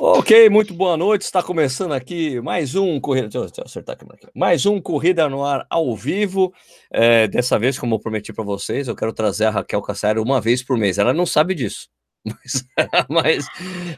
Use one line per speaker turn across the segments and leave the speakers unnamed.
Ok, muito boa noite. Está começando aqui mais um corrida. Deixa eu acertar a câmera aqui. Mais um corrida no ar ao vivo. É, dessa vez, como eu prometi para vocês, eu quero trazer a Raquel Cassaro uma vez por mês. Ela não sabe disso, mas, mas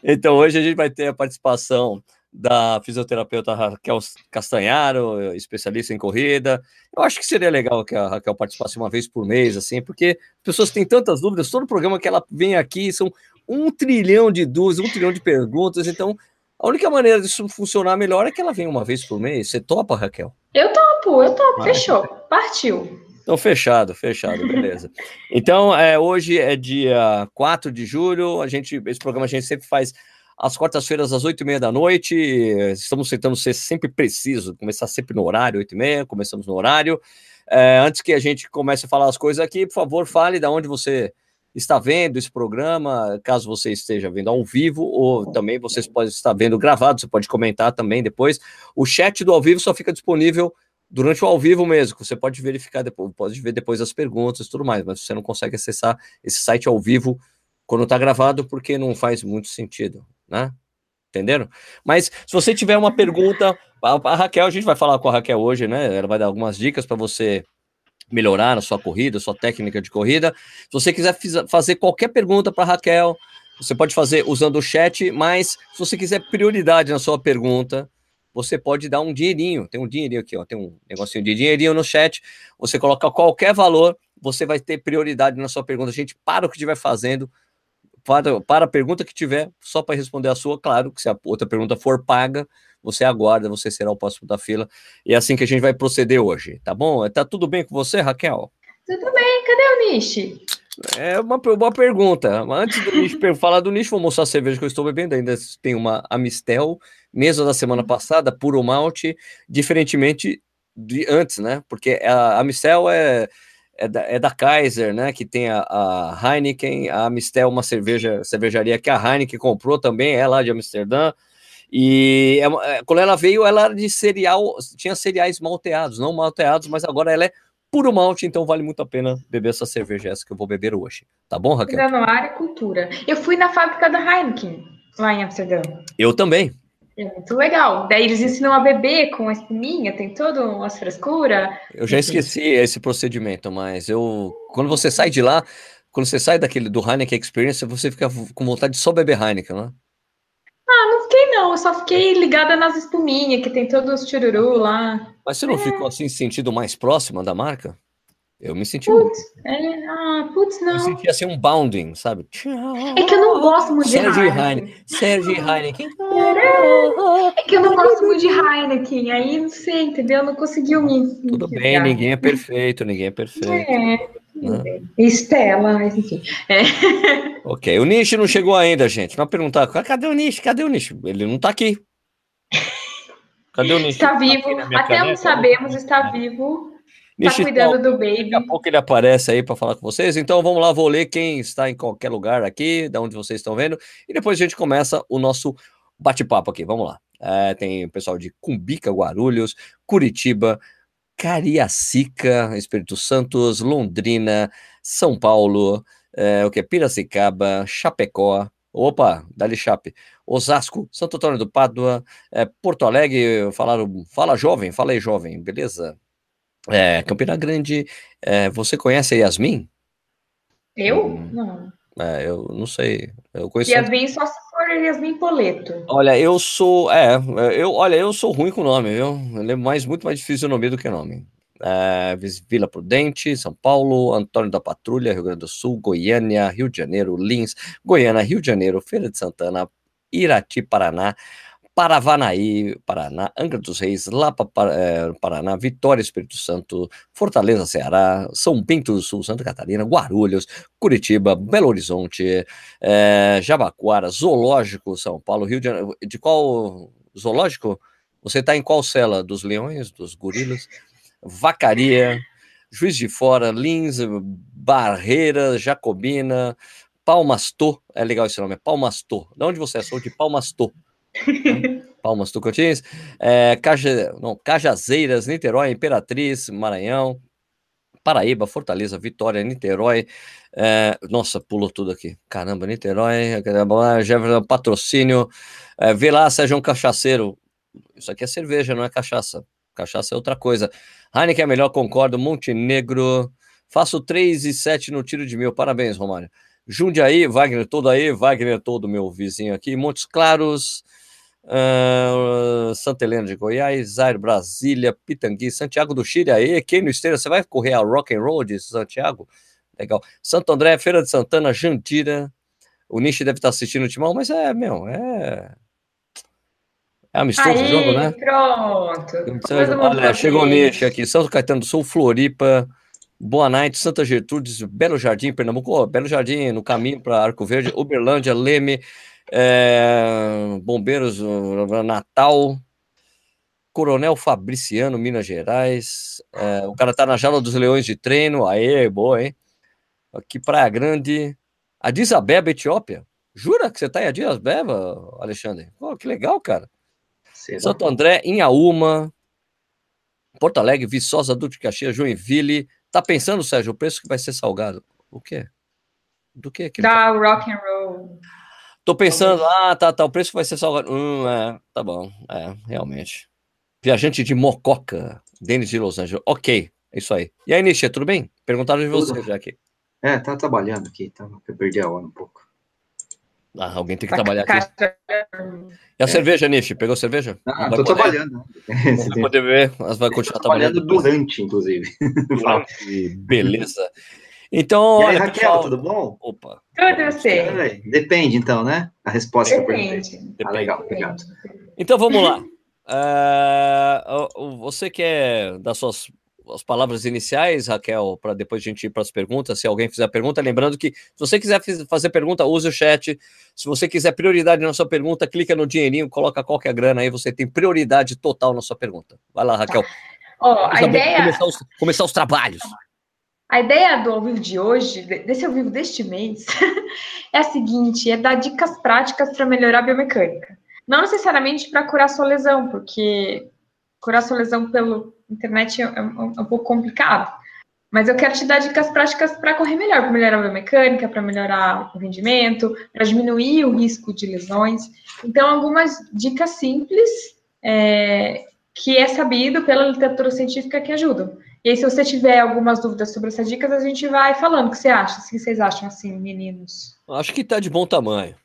então hoje a gente vai ter a participação da fisioterapeuta Raquel Castanharo, especialista em corrida. Eu acho que seria legal que a Raquel participasse uma vez por mês, assim, porque as pessoas têm tantas dúvidas. Todo programa que ela vem aqui são um trilhão de dúvidas, um trilhão de perguntas. Então, a única maneira disso funcionar melhor é que ela venha uma vez por mês. Você topa, Raquel?
Eu topo, eu topo. Fechou. Partiu.
Então, fechado, fechado, beleza. Então, é, hoje é dia 4 de julho. A gente, esse programa a gente sempre faz às quartas-feiras, às oito e meia da noite. Estamos tentando ser sempre preciso, começar sempre no horário, oito e meia, começamos no horário. É, antes que a gente comece a falar as coisas aqui, por favor, fale de onde você está vendo esse programa, caso você esteja vendo ao vivo, ou também vocês podem estar vendo gravado, você pode comentar também depois. O chat do ao vivo só fica disponível durante o ao vivo mesmo, você pode verificar depois, pode ver depois as perguntas e tudo mais, mas você não consegue acessar esse site ao vivo quando está gravado, porque não faz muito sentido, né? Entenderam? Mas se você tiver uma pergunta, a, a Raquel, a gente vai falar com a Raquel hoje, né? Ela vai dar algumas dicas para você melhorar a sua corrida, a sua técnica de corrida. Se você quiser fazer qualquer pergunta para Raquel, você pode fazer usando o chat, mas se você quiser prioridade na sua pergunta, você pode dar um dinheirinho. Tem um dinheirinho aqui, ó, tem um negocinho de dinheirinho no chat. Você coloca qualquer valor, você vai ter prioridade na sua pergunta. A gente para o que estiver fazendo, para, para a pergunta que tiver, só para responder a sua, claro que se a outra pergunta for paga, você aguarda, você será o próximo da fila. E é assim que a gente vai proceder hoje, tá bom? Tá tudo bem com você, Raquel?
Tudo bem, cadê o Nishi?
É uma boa pergunta. Antes do falar do Nishi, vou mostrar a cerveja que eu estou bebendo. Ainda tem uma Amistel, mesa da semana uhum. passada, puro malte, diferentemente de antes, né? Porque a Amistel é é da, é da Kaiser, né? Que tem a, a Heineken, a Amistel, uma cerveja, cervejaria que a Heineken comprou também, é lá de Amsterdã. E é, é, quando ela veio, ela era de cereal, tinha cereais malteados, não malteados, mas agora ela é puro malte, então vale muito a pena beber essa cerveja, essa que eu vou beber hoje. Tá bom, Raquel?
Granuária e cultura. Eu fui na fábrica da Heineken, lá em Amsterdã.
Eu também.
É muito legal. Daí eles ensinam a beber com a espuminha, tem todo umas frescuras.
Eu já esqueci esse procedimento, mas eu. Quando você sai de lá, quando você sai daquele do Heineken Experience, você fica com vontade de só beber Heineken, né?
Ah, não fiquei não, eu só fiquei ligada nas espuminhas, que tem todos os chururu lá.
Mas você não é. ficou assim sentido mais próxima da marca? Eu me senti
putz, muito. É, ah, putz, não. Eu
senti assim um bounding, sabe?
É que eu não gosto muito
de Heineken. Heineken. Sérgio Heineken.
É que eu não gosto muito de Heineken, aí não sei, entendeu? Eu não conseguiu me.
Tudo me bem, ninguém é perfeito, ninguém é perfeito. É.
Né? Estela, mas enfim. É.
Ok, o Nish não chegou ainda, gente. Vai perguntar, cadê o Nish? Cadê o Nish? Ele não tá aqui.
Cadê o Nish? Está vivo, até caneta, sabemos, está vivo. Tá cuidando do baby.
Daqui a pouco ele aparece aí para falar com vocês. Então vamos lá, vou ler quem está em qualquer lugar aqui, da onde vocês estão vendo, e depois a gente começa o nosso bate-papo aqui. Vamos lá. É, tem o pessoal de Cumbica, Guarulhos, Curitiba, Cariacica, Espírito Santo, Londrina, São Paulo, é, o que? Piracicaba, Chapecó, opa, Dali Chape, Osasco, Santo Antônio do Pádua, é, Porto Alegre, falaram, fala jovem, fala aí jovem, beleza? É, Campina Grande, é, você conhece a Yasmin?
Eu? Hum, não.
É, eu não sei. Eu conheço.
Yasmin só se for Yasmin Poleto.
Olha, eu sou. É, eu, olha, eu sou ruim com nome, viu? Ele é mais, muito mais difícil o nome do que nome. É, Vila Prudente, São Paulo, Antônio da Patrulha, Rio Grande do Sul, Goiânia, Rio de Janeiro, Lins, Goiânia, Rio de Janeiro, Feira de Santana, Irati, Paraná, Paravanaí, Paraná, Angra dos Reis, Lapa, é, Paraná, Vitória, Espírito Santo, Fortaleza, Ceará, São Bento do Sul, Santa Catarina, Guarulhos, Curitiba, Belo Horizonte, é, Jabaquara, Zoológico, São Paulo, Rio de Janeiro. De qual zoológico? Você está em qual cela? Dos leões, dos gorilas? Vacaria, Juiz de Fora, Lins, Barreira, Jacobina, Palmastor, é legal esse nome, é Palmastor. De onde você é? Sou de Palmastor. Palmas Tocantins, é, Caja, não, Cajazeiras, Niterói, Imperatriz, Maranhão, Paraíba, Fortaleza, Vitória, Niterói. É, nossa, pulou tudo aqui. Caramba, Niterói, Jefferson, patrocínio. É, vê lá, Sérgio um Cachaceiro. Isso aqui é cerveja, não é cachaça. Cachaça é outra coisa. Heineken é melhor, concordo. Montenegro. Faço 3 e 7 no tiro de mil. Parabéns, Romário. Jundiaí, Wagner todo aí, Wagner todo meu vizinho aqui. Montes Claros, uh, Santa Helena de Goiás, Zaire, Brasília, Pitangui, Santiago do Chile aí. Quem no esteira, você vai correr a Rock and Roll de Santiago? Legal. Santo André, Feira de Santana, Jandira. O Nishi deve estar assistindo o timão, mas é, meu, é é amistoso Aí, o jogo, né?
Pronto.
Então, olha, chegou o Nish aqui. São Caetano do Sul, Floripa. Boa noite, Santa Gertrudes, Belo Jardim, Pernambuco. Oh, Belo Jardim, no caminho para Arco Verde. Uberlândia, Leme. É, Bombeiros, Natal. Coronel Fabriciano, Minas Gerais. É, o cara tá na jaula dos leões de treino. Aê, boa, hein? Aqui, Praia Grande. Addis Abeba, Etiópia. Jura que você tá em Addis Abeba, Alexandre? Pô, que legal, cara. Será? Santo André, Inhaúma, Porto Alegre, Viçosa, Duque de Caxias, Joinville. Tá pensando, Sérgio, o preço que vai ser salgado? O quê? Do que?
Da tá... rock and roll.
Tô pensando, ah, tá, tá, o preço vai ser salgado. Hum, é, tá bom, é, realmente. Viajante de Mococa, Denis de Los Angeles. Ok, é isso aí. E aí, Nisha, tudo bem? Perguntaram de você já aqui.
É, tá trabalhando aqui, tá, eu perdi a hora um pouco.
Ah, alguém tem que trabalhar aqui. E a é. cerveja, Nishi? Pegou cerveja?
Ah, tô poder... trabalhando.
Você vai poder ver, mas vai continuar trabalhando.
trabalhando durante, inclusive.
Durante, beleza. Então,
e aí, olha, Raquel, pessoal... tudo bom?
Opa. Tudo
você. Depende, então, né? A resposta
Depende.
que eu Depende. Ah, legal, obrigado.
Então, vamos lá. Uh, você quer dar suas as palavras iniciais, Raquel, para depois a gente ir para as perguntas. Se alguém fizer pergunta, lembrando que se você quiser fazer pergunta, use o chat. Se você quiser prioridade na sua pergunta, clica no dinheirinho, coloca qualquer grana aí, você tem prioridade total na sua pergunta. Vai lá, Raquel.
Oh, a ideia...
começar, os, começar os trabalhos.
A ideia do ao vivo de hoje, desse ao vivo deste mês, é a seguinte: é dar dicas práticas para melhorar a biomecânica. Não necessariamente para curar sua lesão, porque curar sua lesão pelo internet é, é, é, um pouco complicado. Mas eu quero te dar dicas práticas para correr melhor, para melhorar a biomecânica, para melhorar o rendimento, para diminuir o risco de lesões. Então, algumas dicas simples é, que é sabido pela literatura científica que ajudam. E aí, se você tiver algumas dúvidas sobre essas dicas, a gente vai falando. O que você acha? O que vocês acham assim, meninos?
Acho que está de bom tamanho.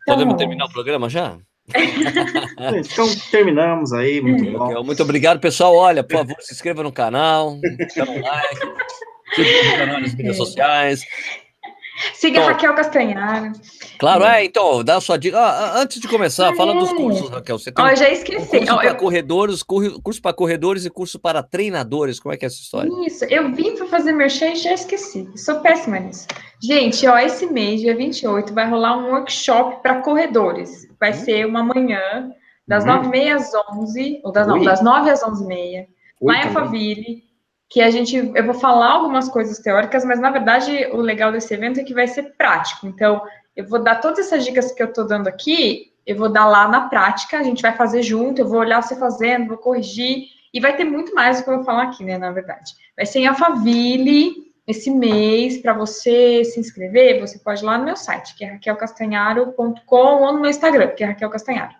Então, Podemos terminar o programa já?
então, terminamos aí. Muito, bom.
muito obrigado, pessoal. Olha, por favor, se inscreva no canal, dê um like, siga o canal nas mídias sociais.
Siga então, Raquel Castanhar.
Claro, é, então, dá a sua dica. Ah, antes de começar, fala dos cursos, Raquel.
Você tem oh, já esqueci. Um
curso oh, para eu... corredores, curso para corredores e curso para treinadores. Como é que é essa história?
Isso, eu vim para fazer merchan e já esqueci. Sou péssima nisso. Gente, ó, esse mês, dia 28, vai rolar um workshop para corredores. Vai hum. ser uma manhã, das hum. 9h30 às 11 ou das, não, das 9 às 11h30, lá em Alphaville que a gente, eu vou falar algumas coisas teóricas, mas na verdade o legal desse evento é que vai ser prático. Então, eu vou dar todas essas dicas que eu estou dando aqui, eu vou dar lá na prática, a gente vai fazer junto, eu vou olhar você fazendo, vou corrigir, e vai ter muito mais do que eu vou falar aqui, né, na verdade. Vai ser em Alphaville, esse mês, para você se inscrever, você pode ir lá no meu site, que é raquelcastanharo.com, ou no meu Instagram, que é Raquel Castanharo.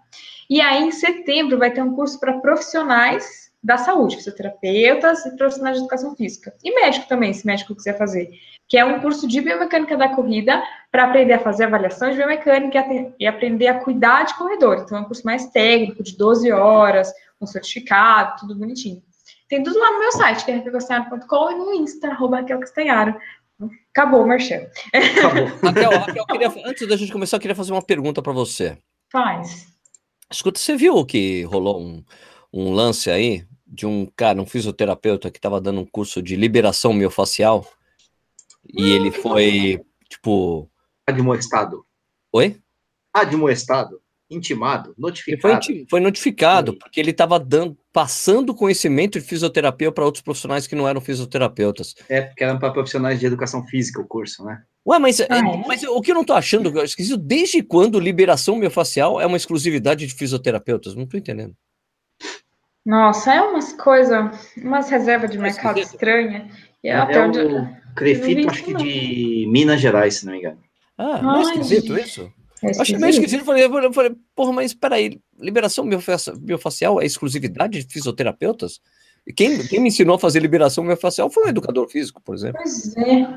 E aí, em setembro, vai ter um curso para profissionais da saúde, fisioterapeutas e profissionais de educação física. E médico também, se médico quiser fazer. Que é um curso de biomecânica da corrida para aprender a fazer avaliações de biomecânica e aprender a cuidar de corredor. Então, é um curso mais técnico, de 12 horas, com certificado, tudo bonitinho. Tem tudo lá no meu site, que é raquelcastanharo.com e no Insta, arroba Raquel Castanharo. Acabou o merchan.
Acabou. Raquel, Raquel queria, antes da gente começar, eu queria fazer uma pergunta para você.
Faz.
Escuta, você viu que rolou um, um lance aí de um cara, um fisioterapeuta que estava dando um curso de liberação miofascial e ele foi, tipo...
Admoestado.
Oi?
Admoestado, intimado, notificado.
Foi, foi, notificado, porque ele estava dando, passando conhecimento de fisioterapia para outros profissionais que não eram fisioterapeutas.
É, porque eram para profissionais de educação física o curso, né?
Ué, mas, ah, é, mas o que eu não tô achando, eu esqueci, desde quando liberação miofascial é uma exclusividade de fisioterapeutas? Não tô entendendo.
Nossa, é umas coisas, umas reservas de é mercado estranha.
E é, é onde... o Crefito, acho que de Minas Gerais, se não me engano.
Ah, não é esquisito isso? É Achei meio esquisito. Falei, eu falei, porra, mas peraí, liberação biofacial é exclusividade de fisioterapeutas? Quem, quem me ensinou a fazer liberação biofacial foi um educador físico, por exemplo.
Pois é.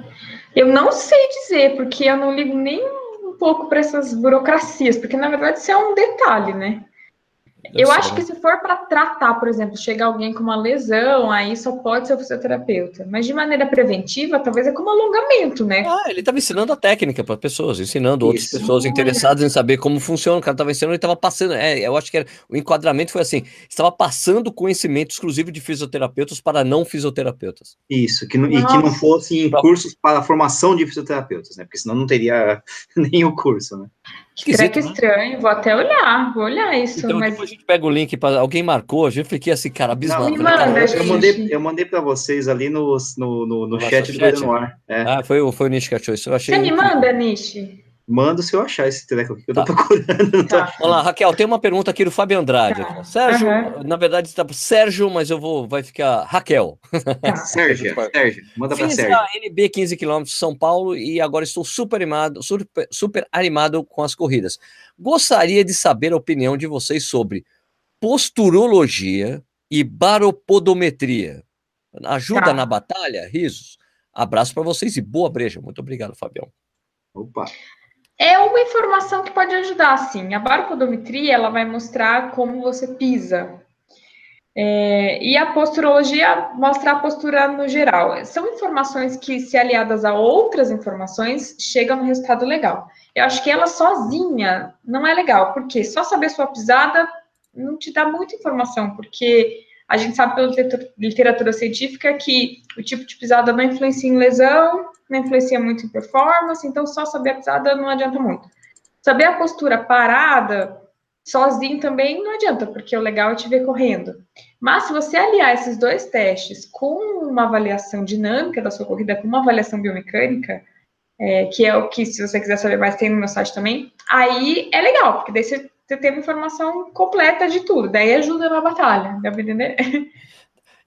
Eu não sei dizer, porque eu não ligo nem um pouco para essas burocracias, porque na verdade isso é um detalhe, né? Eu, acho que se for para tratar, por exemplo, chegar alguém com uma lesão, aí só pode ser o fisioterapeuta. Mas de maneira preventiva, talvez é como alongamento, né?
Ah, ele estava ensinando a técnica para pessoas, ensinando Isso. outras pessoas interessadas em saber como funciona. O cara estava ensinando e estava passando. É, eu acho que era, o enquadramento foi assim: estava passando conhecimento exclusivo de fisioterapeutas para não fisioterapeutas.
Isso, que não, e que não fossem cursos para a formação de fisioterapeutas, né? Porque senão não teria o curso, né?
Esquisito, que né? estranho, vou até olhar, vou olhar isso.
Então, mas... depois a gente pega o link para alguém marcou, a gente fiquei assim, cara, abismado. Não,
manda, eu, mandei, eu mandei para vocês ali no, no, no, no chat do chat? no ar.
É. Ah, foi, foi o Nish que achou isso. Eu achei
Você me manda, Nish?
Manda se eu achar esse treco aqui que eu tô tá. procurando.
Tá. Olá, Raquel, tem uma pergunta aqui do Fábio Andrade. Tá. Sérgio, uhum. na verdade está Sérgio, mas eu vou, vai ficar Raquel.
Tá. Sérgio, Sérgio, manda para Sérgio. a
NB 15 km São Paulo e agora estou super animado, super, super animado com as corridas. Gostaria de saber a opinião de vocês sobre posturologia e baropodometria. Ajuda tá. na batalha? Risos. Abraço para vocês e boa breja. Muito obrigado, Fabião.
Opa.
É uma informação que pode ajudar, sim. A baropodometria, ela vai mostrar como você pisa. É, e a posturologia mostra a postura no geral. São informações que, se aliadas a outras informações, chegam no resultado legal. Eu acho que ela sozinha não é legal, porque só saber sua pisada não te dá muita informação, porque a gente sabe pela literatura científica que o tipo de pisada não influencia em lesão, não influencia muito em performance, então só saber a pisada não adianta muito. Saber a postura parada, sozinho também não adianta, porque o legal é te ver correndo. Mas se você aliar esses dois testes com uma avaliação dinâmica da sua corrida, com uma avaliação biomecânica, é, que é o que, se você quiser saber mais, tem no meu site também, aí é legal, porque daí você, você tem uma informação completa de tudo, daí ajuda na batalha, dá pra entender?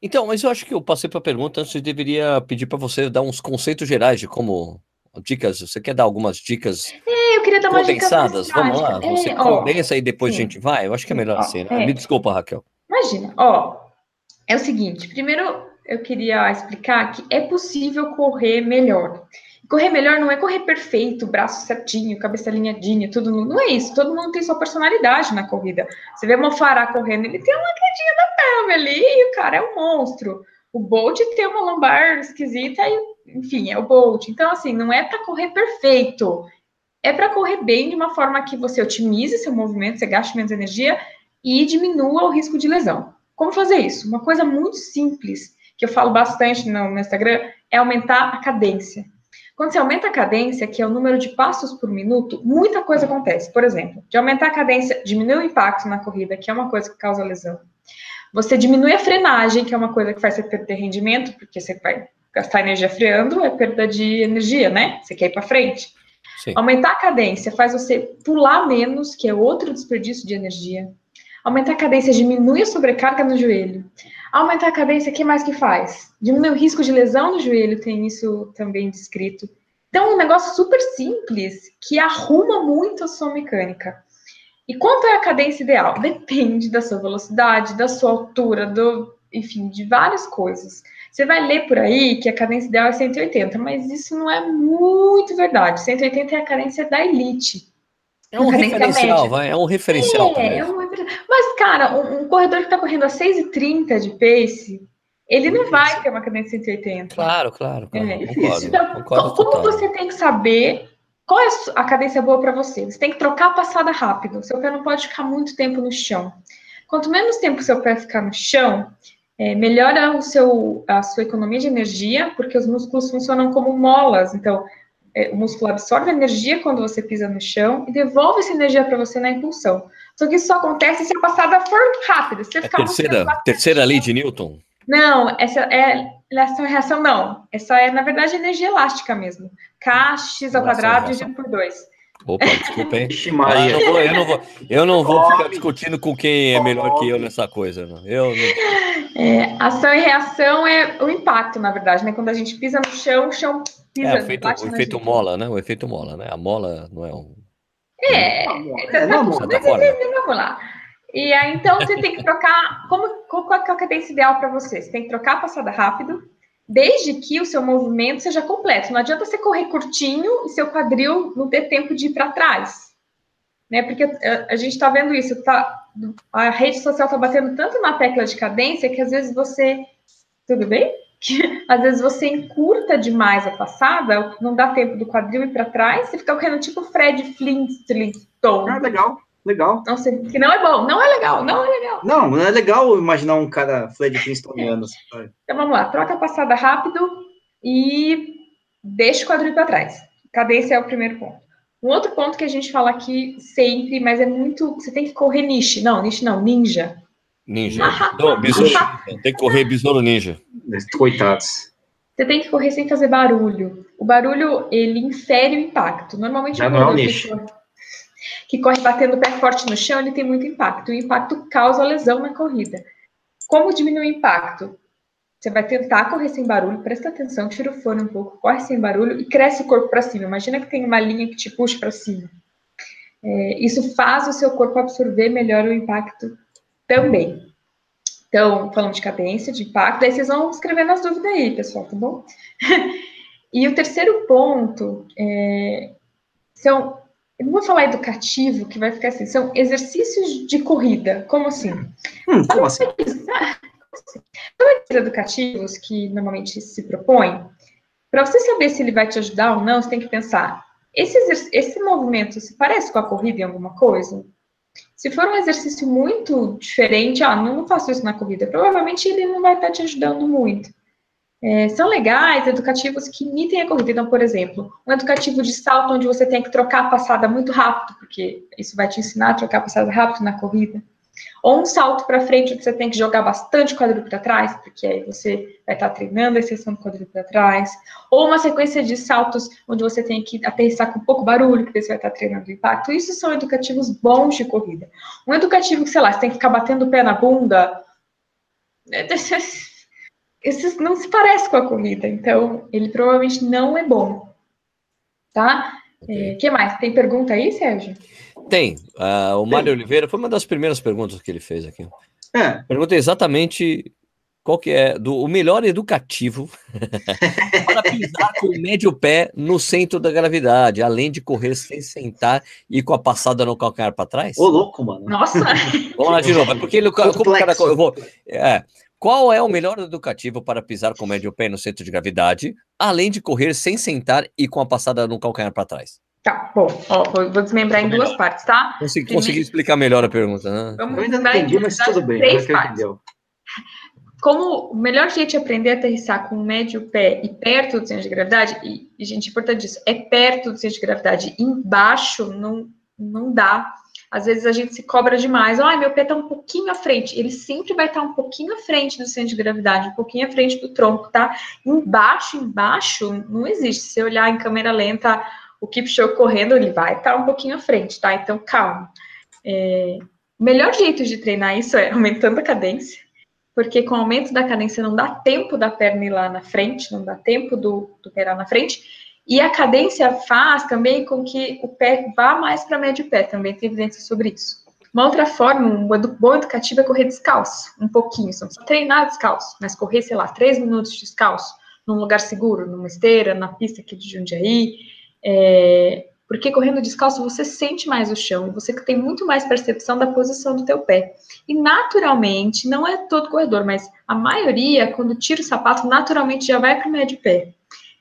Então, mas eu acho que eu passei para a pergunta, antes eu deveria pedir para você dar uns conceitos gerais de como dicas. Você quer dar algumas dicas
é, eu queria dar condensadas?
Vamos lá, você é, condensa e depois sim. a gente vai. Eu acho que é melhor ó, assim. Né? É. Me desculpa, Raquel.
Imagina, ó, é o seguinte. Primeiro, eu queria explicar que é possível correr melhor. Correr melhor não é correr perfeito, braço certinho, cabeça alinhadinha, tudo. Não é isso. Todo mundo tem sua personalidade na corrida. Você vê o Mofará correndo, ele tem uma quedinha da pelve ali e o cara é um monstro. O Bolt tem uma lombar esquisita e, enfim, é o Bolt. Então, assim, não é para correr perfeito. É para correr bem de uma forma que você otimize seu movimento, você gaste menos energia e diminua o risco de lesão. Como fazer isso? Uma coisa muito simples, que eu falo bastante no, no Instagram, é aumentar a cadência. Quando você aumenta a cadência, que é o número de passos por minuto, muita coisa acontece. Por exemplo, de aumentar a cadência, diminui o impacto na corrida, que é uma coisa que causa lesão. Você diminui a frenagem, que é uma coisa que faz você perder rendimento, porque você vai gastar energia freando, é perda de energia, né? Você quer ir para frente. Sim. Aumentar a cadência faz você pular menos, que é outro desperdício de energia. Aumentar a cadência diminui a sobrecarga no joelho. Aumentar a cadência, o que mais que faz? Diminui o risco de lesão no joelho, tem isso também descrito. Então, é um negócio super simples que arruma muito a sua mecânica. E quanto é a cadência ideal? Depende da sua velocidade, da sua altura, do, enfim, de várias coisas. Você vai ler por aí que a cadência ideal é 180, mas isso não é muito verdade. 180 é a cadência da elite.
É um referencial, vai, é um referencial. É, é um
Mas, cara, um, um corredor que está correndo a 6,30 de pace, ele não vai ter uma cadência 180.
Claro, claro. claro
é. concordo, então, concordo como total. você tem que saber qual é a cadência boa para você? Você tem que trocar a passada rápido. Seu pé não pode ficar muito tempo no chão. Quanto menos tempo seu pé ficar no chão, é, melhora o seu, a sua economia de energia, porque os músculos funcionam como molas. Então, é, o músculo absorve energia quando você pisa no chão e devolve essa energia para você na impulsão. Só que isso só acontece se a passada for rápida. Se
você ficar a terceira, terceira lei de Newton?
Não, essa é essa reação não. Essa é, na verdade, energia elástica mesmo. K, x ao quadrado dividido por 2.
Opa, desculpa, hein? Ah, eu, não vou, eu, não vou, eu não vou ficar discutindo com quem é melhor que eu nessa coisa. Não. Eu
não... É, ação e reação é o impacto, na verdade, né? Quando a gente pisa no chão, o chão pisa.
É, o efeito, o efeito mola, né? O efeito mola, né? A mola não é um.
É, é, é vamos, vamos, vamos lá. E aí, então, você tem que trocar. Como, qual é a cadência ideal para você? Você tem que trocar a passada rápido, desde que o seu movimento seja completo. Não adianta você correr curtinho e seu quadril não ter tempo de ir para trás. Né? Porque a, a gente está vendo isso, tá, a rede social está batendo tanto na tecla de cadência que às vezes você. Tudo bem? Que, às vezes você encurta demais a passada, não dá tempo do quadril ir para trás, você fica correndo tipo Fred Flintstone.
Ah, legal. Legal.
Não sei, que não é bom, não é legal, não é legal.
Não, não é legal imaginar um cara Fred Flintstoneano.
então vamos lá, troca a passada rápido e deixa o quadril para trás. Cadência é o primeiro ponto. Um outro ponto que a gente fala aqui sempre, mas é muito. Você tem que correr niche. Não, niche não, ninja.
Ninja. não, besouro, tem que correr besouro ninja.
Coitados.
Você tem que correr sem fazer barulho. O barulho, ele infere o impacto. Normalmente,
Já não é um nicho
que corre batendo o pé forte no chão, ele tem muito impacto. O impacto causa lesão na corrida. Como diminuir o impacto? Você vai tentar correr sem barulho, presta atenção, tira o fone um pouco, corre sem barulho e cresce o corpo para cima. Imagina que tem uma linha que te puxa para cima. É, isso faz o seu corpo absorver melhor o impacto também. Então, falando de cadência, de impacto, aí vocês vão escrever nas dúvidas aí, pessoal, tá bom? e o terceiro ponto é, são eu não vou falar educativo, que vai ficar assim, são exercícios de corrida. Como assim?
Hum, como assim?
São educativos que normalmente se propõem. Para você saber se ele vai te ajudar ou não, você tem que pensar: esse, esse movimento se parece com a corrida em alguma coisa? Se for um exercício muito diferente, ah, não faço isso na corrida, provavelmente ele não vai estar te ajudando muito é, são legais, educativos que imitem a corrida. Então, por exemplo, um educativo de salto onde você tem que trocar a passada muito rápido, porque isso vai te ensinar a trocar a passada rápido na corrida. Ou um salto para frente onde você tem que jogar bastante quadril para trás, porque aí você vai estar treinando a extensão do quadril para trás. Ou uma sequência de saltos onde você tem que aterrissar com pouco barulho, porque você vai estar treinando o impacto. Isso são educativos bons de corrida. Um educativo que, sei lá, você tem que ficar batendo o pé na bunda. esse não se parece com a corrida, então ele provavelmente não é bom, tá? O okay. é, que mais? Tem pergunta aí, Sérgio?
Tem. Uh, o Mário Oliveira foi uma das primeiras perguntas que ele fez aqui. É. Pergunta exatamente qual que é do, o melhor educativo para pisar com o médio pé no centro da gravidade, além de correr sem sentar e com a passada no calcanhar para trás?
Ô, louco, mano.
Nossa!
Vamos lá de novo. É porque ele, como o cara, eu vou, é, qual é o melhor educativo para pisar com o médio pé no centro de gravidade, além de correr sem sentar e com a passada no calcanhar para trás?
Tá, bom. Ó, vou, vou desmembrar em duas partes, tá?
Consegui, Primeiro... consegui explicar melhor a pergunta, né?
Vamos Eu ainda não entendi, mas tudo bem. Três partes.
Como o melhor jeito de aprender a aterrissar com o médio pé e perto do centro de gravidade, e, e gente, importante disso, é perto do centro de gravidade, embaixo não, não dá às vezes a gente se cobra demais. Ai, meu pé está um pouquinho à frente. Ele sempre vai estar tá um pouquinho à frente do centro de gravidade, um pouquinho à frente do tronco, tá? Embaixo, embaixo, não existe. Se olhar em câmera lenta o Kipchoge correndo, ele vai estar tá um pouquinho à frente, tá? Então, calma. É... O melhor jeito de treinar isso é aumentando a cadência, porque com o aumento da cadência não dá tempo da perna ir lá na frente, não dá tempo do, do pé lá na frente, e a cadência faz também com que o pé vá mais para médio pé, também tem evidência sobre isso. Uma outra forma, um bom educativo é correr descalço, um pouquinho, só treinar descalço, mas correr, sei lá, três minutos descalço, num lugar seguro, numa esteira, na pista aqui de Jundiaí, é, porque correndo descalço você sente mais o chão, você tem muito mais percepção da posição do teu pé. E naturalmente, não é todo corredor, mas a maioria, quando tira o sapato, naturalmente já vai para o médio pé.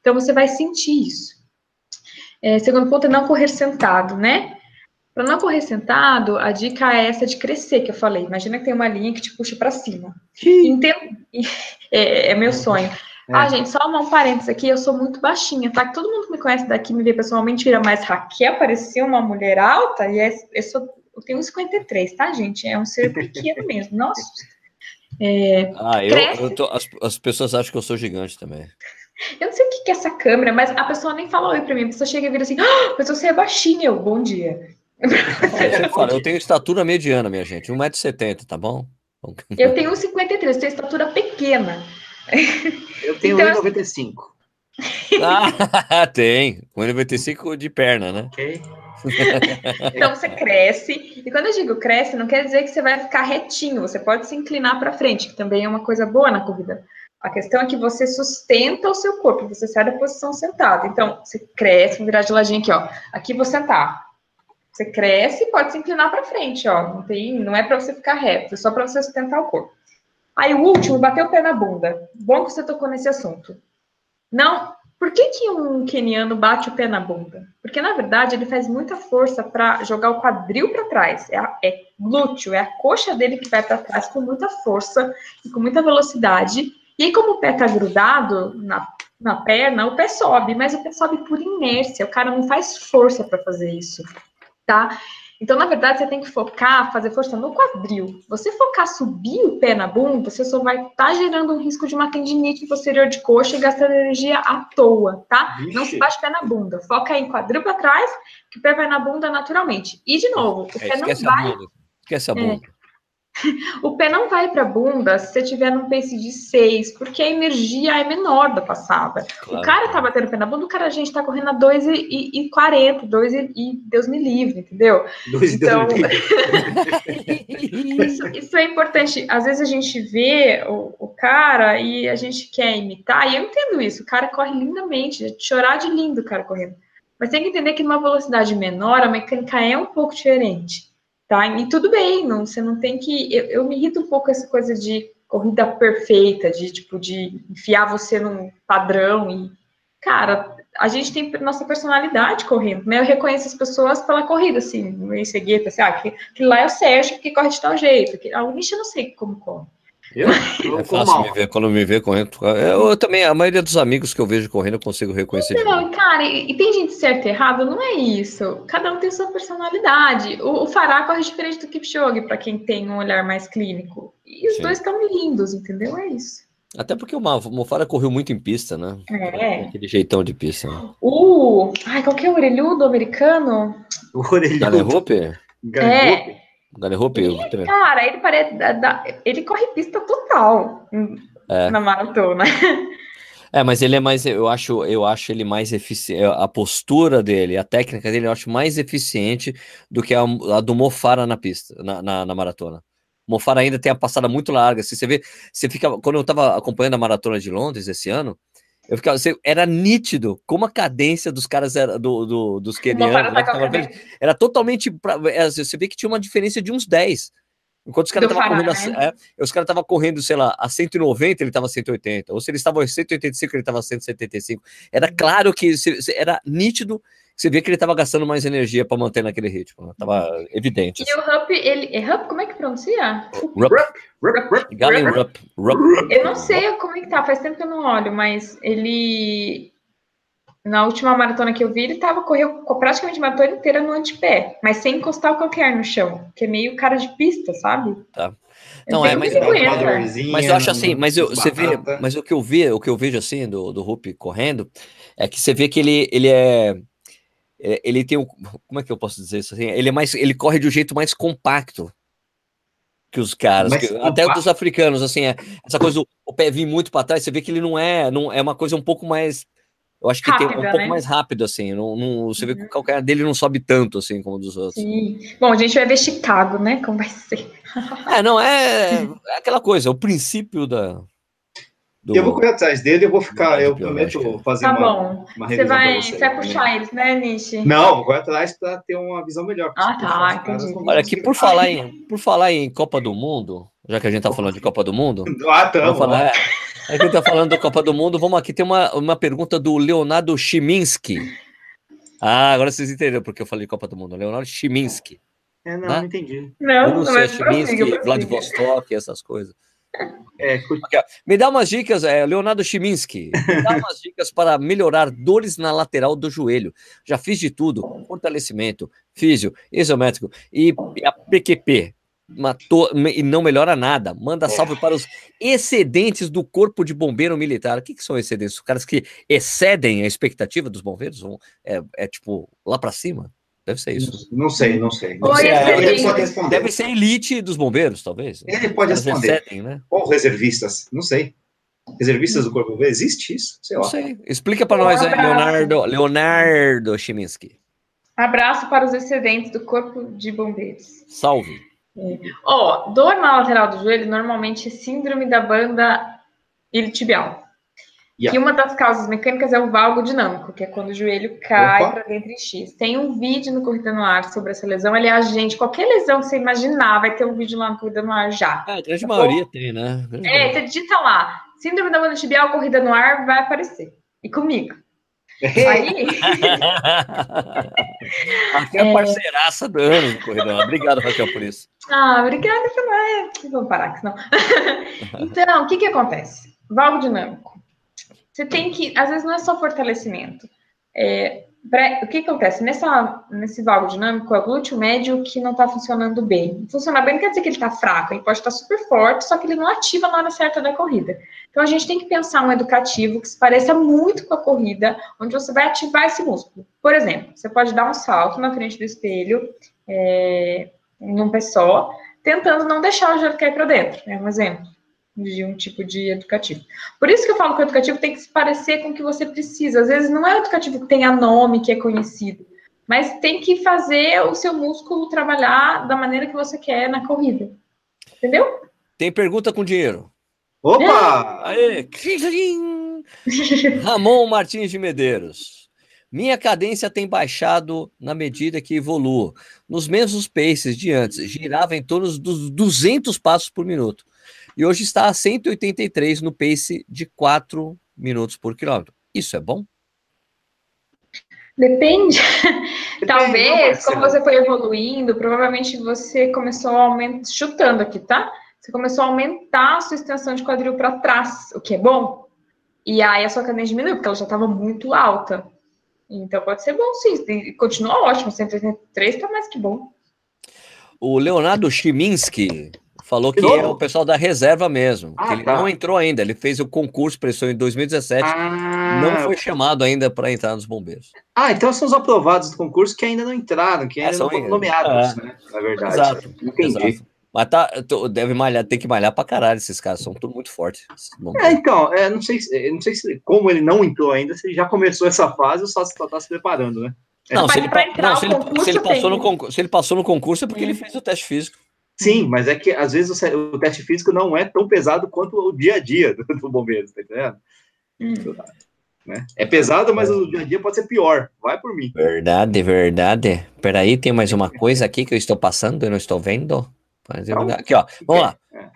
Então, você vai sentir isso. É, segundo ponto é não correr sentado, né? Para não correr sentado, a dica é essa de crescer, que eu falei. Imagina que tem uma linha que te puxa para cima. Entendo? É, é, meu sonho. É. Ah, gente, só um parênteses aqui, eu sou muito baixinha, tá? Todo mundo que me conhece daqui, me vê pessoalmente, vira mais Raquel, parecia uma mulher alta, e é, eu, sou, eu tenho 1,53, tá, gente? É um ser pequeno mesmo, nossa.
É, ah, eu, eu tô, as, as pessoas acham que eu sou gigante também.
Eu não sei o que é essa câmera, mas a pessoa nem fala oi pra mim. A pessoa chega e vira assim, ah, mas você é baixinha, eu, bom dia.
Eu, falo, eu tenho estatura mediana, minha gente, 1,70m, tá bom?
Eu tenho 1,53m, tenho estatura pequena.
Eu tenho então, 1,95m.
Ah, tem. 1,95m de perna, né? Ok.
então você cresce, e quando eu digo cresce, não quer dizer que você vai ficar retinho, você pode se inclinar para frente, que também é uma coisa boa na corrida. A questão é que você sustenta o seu corpo, você sai da posição sentada. Então, você cresce, vou virar de ladinho aqui, ó. Aqui vou sentar. Você cresce e pode se inclinar para frente, ó. Não tem, não é para você ficar reto, é só para você sustentar o corpo. Aí o último, bater o pé na bunda. Bom que você tocou nesse assunto. Não, por que, que um keniano bate o pé na bunda? Porque, na verdade, ele faz muita força para jogar o quadril para trás. É, é glúteo, é a coxa dele que vai para trás com muita força e com muita velocidade. E aí, como o pé tá grudado na, na perna, o pé sobe, mas o pé sobe por inércia, o cara não faz força para fazer isso, tá? Então, na verdade, você tem que focar, fazer força no quadril. Você focar subir o pé na bunda, você só vai estar tá gerando um risco de uma tendinite posterior de coxa e gastando energia à toa, tá? Vixe. Não se bate o pé na bunda. Foca em quadril para trás, que o pé vai na bunda naturalmente. E, de novo, o é, pé não vai...
A bunda. Esquece a é. bunda. É.
O pé não vai para a bunda se você tiver num pace de 6, porque a energia é menor da passada. Claro. O cara tá batendo o pé na bunda, o cara, a gente tá correndo a 2 e, e 40, 2 e, e, Deus me livre, entendeu?
Dois então,
isso, isso, é importante. Às vezes a gente vê o, o, cara e a gente quer imitar, e eu entendo isso, o cara corre lindamente, chorar de lindo o cara correndo. Mas tem que entender que numa velocidade menor, a mecânica é um pouco diferente. Tá? E tudo bem, não, você não tem que. Eu, eu me irrito um pouco essa coisa de corrida perfeita, de tipo, de enfiar você num padrão e. Cara, a gente tem nossa personalidade correndo, né? Eu reconheço as pessoas pela corrida, assim, meio cegueta, assim, ah, que, que lá é o Sérgio que corre de tal jeito, que, ah, o não sei como corre.
Eu, eu é fácil me ver quando me vê correndo. Eu, eu, também, a maioria dos amigos que eu vejo correndo, eu consigo reconhecer.
Não, cara, e, e, tem gente certo e errado, não é isso. Cada um tem sua personalidade. O, o Fará corre diferente do Kipchoge, para quem tem um olhar mais clínico. E os Sim. dois estão lindos, entendeu? É isso.
Até porque o Mofara correu muito em pista, né?
É.
Aquele jeitão de pista. Né?
O. Ai, qual que é o orelhudo americano?
O orelhudo.
Galerope?
É. Ele, cara, ele parece. Ele corre pista total é. na maratona.
É, mas ele é mais, eu acho, eu acho ele mais eficiente, a postura dele, a técnica dele, eu acho mais eficiente do que a, a do Mofara na pista, na, na, na, maratona. Mofara ainda tem a passada muito larga. Se você vê, você fica, quando eu estava acompanhando a maratona de Londres esse ano, eu ficava, você, era nítido como a cadência dos caras era do, do dos quenianos, né, era totalmente, pra, é, você vê que tinha uma diferença de uns 10. Enquanto os caras estavam correndo, né? é, os caras estavam correndo, sei lá, a 190, ele estava a 180, ou se eles estavam a 185, ele estava a 175. Era claro que era nítido você vê que ele estava gastando mais energia para manter naquele ritmo. Tava evidente.
E assim. o Rupp, ele. É Rupp, como é que pronuncia?
Rupp. Rupp. Galen Rupp.
Eu não sei como é que tá, faz tempo que eu não olho, mas ele. Na última maratona que eu vi, ele tava, correu praticamente a maratona inteira no antepé, mas sem encostar o calcanhar no chão, que é meio cara de pista, sabe?
Tá. Não, é, mas, mas eu acho assim, mas eu, você vê, mas o que eu vi, o que eu vejo assim do, do Rupp correndo, é que você vê que ele, ele é é, ele tem um, como é que eu posso dizer isso assim? Ele é mais, ele corre de um jeito mais compacto que os caras, que, até dos africanos, assim, é, essa coisa do o pé vir muito para trás, você vê que ele não é, não é uma coisa um pouco mais, eu acho que Rápida, tem um pouco né? mais rápido, assim, não, não você uhum. vê que o calcanhar dele não sobe tanto, assim, como dos outros.
Sim. Bom, a gente vai ver Chicago, né, como vai ser.
é, não, é, é aquela coisa, é o princípio da,
do... Eu vou correr atrás dele, eu vou ficar, eu prometo fazer
tá
uma,
bom. uma Você vai, você vai puxar eles, né, Nishi?
Não, vou correr atrás para ter uma visão melhor.
Ah, tá, entendi.
Olha, aqui por falar, em, por falar em Copa do Mundo, já que a gente tá falando de Copa do Mundo.
Ah, tá.
Falar, é, a gente tá falando da Copa do Mundo, vamos aqui, tem uma, uma pergunta do Leonardo Chiminski. Ah, agora vocês entenderam porque eu falei Copa do Mundo. Leonardo Chiminski.
É, não, né? não entendi.
Não, não,
não é Chiminski, Vladivostok, essas coisas. É, me dá umas dicas, é, Leonardo Chiminski. Me dá umas dicas para melhorar dores na lateral do joelho. Já fiz de tudo: fortalecimento, físio, isométrico e a PQP. matou e não melhora nada. Manda salve é. para os excedentes do Corpo de Bombeiro Militar. O que, que são excedentes? Os caras que excedem a expectativa dos bombeiros? É, é tipo lá para cima? Deve ser isso.
Não, não sei, não sei. Não sei.
Ele pode responder. Deve ser elite dos bombeiros, talvez.
Ele pode responder. Excedem, né? Ou reservistas, não sei. Reservistas do Corpo de Bombeiro, existe isso? Sei lá. Não sei.
Explica para nós aí, Leonardo, Leonardo Chiminski.
Abraço para os excedentes do Corpo de Bombeiros.
Salve.
É. Ó, dor na lateral do joelho normalmente é síndrome da banda iliotibial. Yeah. Que uma das causas mecânicas é o valgo dinâmico, que é quando o joelho cai para dentro em X. Tem um vídeo no Corrida no Ar sobre essa lesão. Aliás, gente, qualquer lesão que você imaginar, vai ter um vídeo lá no Corrida no Ar já.
É, a grande tá maioria tem, né?
É, você digita lá, síndrome da banda tibial, Corrida no Ar, vai aparecer. E comigo. Aí.
Raquel é parceiraça do ano do Corridão. Obrigado, Raquel, por isso.
Ah, obrigada, é. Vamos parar, senão. então, o que, que acontece? Valgo dinâmico. Você tem que, às vezes, não é só fortalecimento. É, pra, o que, acontece? Nessa, nesse valgo dinâmico, é o glúteo médio que não está funcionando bem. Funcionar bem não quer dizer que ele está fraco, ele pode estar tá super forte, só que ele não ativa na hora certa da corrida. Então, a gente tem que pensar um educativo que se pareça muito com a corrida, onde você vai ativar esse músculo. Por exemplo, você pode dar um salto na frente do espelho, é, num pé só, tentando não deixar o joelho cair para dentro. É um exemplo de um tipo de educativo. Por isso que eu falo que o educativo tem que se parecer com o que você precisa. Às vezes não é o educativo que tenha nome, que é conhecido, mas tem que fazer o seu músculo trabalhar da maneira que você quer na corrida. Entendeu?
Tem pergunta com dinheiro.
Opa!
É. Aê! Ramon Martins de Medeiros. Minha cadência tem baixado na medida que evoluo. Nos mesmos paces de antes, girava em torno dos 200 passos por minuto e hoje está a 183 no pace de 4 minutos por quilômetro. Isso é bom?
Depende. Talvez, como você foi evoluindo, provavelmente você começou a aumentar, chutando aqui, tá? Você começou a aumentar a sua extensão de quadril para trás, o que é bom. E aí a sua cadência diminuiu, porque ela já estava muito alta. Então pode ser bom sim. E continua ótimo, 183 está mais que bom.
O Leonardo Chiminski Falou que é o pessoal da reserva mesmo. Ah, ele tá. não entrou ainda. Ele fez o concurso, pressão em 2017. Ah, não foi chamado ainda para entrar nos bombeiros.
Ah, então são os aprovados do concurso que ainda não entraram, que ainda é, não foram nomeados, é. né? Na verdade.
Exato. Entendi. Exato. Mas tá, deve malhar, tem que malhar para caralho esses caras, são tudo muito fortes.
É, então, é, não sei, não sei se, como ele não entrou ainda, se ele já começou essa fase ou só está se preparando, né?
Não, se ele, não se, ele, se ele, passou no concurso, se ele passou no concurso é porque ele fez o teste físico.
Sim, mas é que às vezes o, o, teste físico não é tão pesado quanto o dia a dia do, do bombeiro, tá entendendo? Hum. Né? É pesado, mas o dia a dia pode ser pior. Vai por mim.
Verdade, verdade. Peraí, tem mais uma coisa aqui que eu estou passando, eu não estou vendo. Aqui, ó. Vamos lá. É.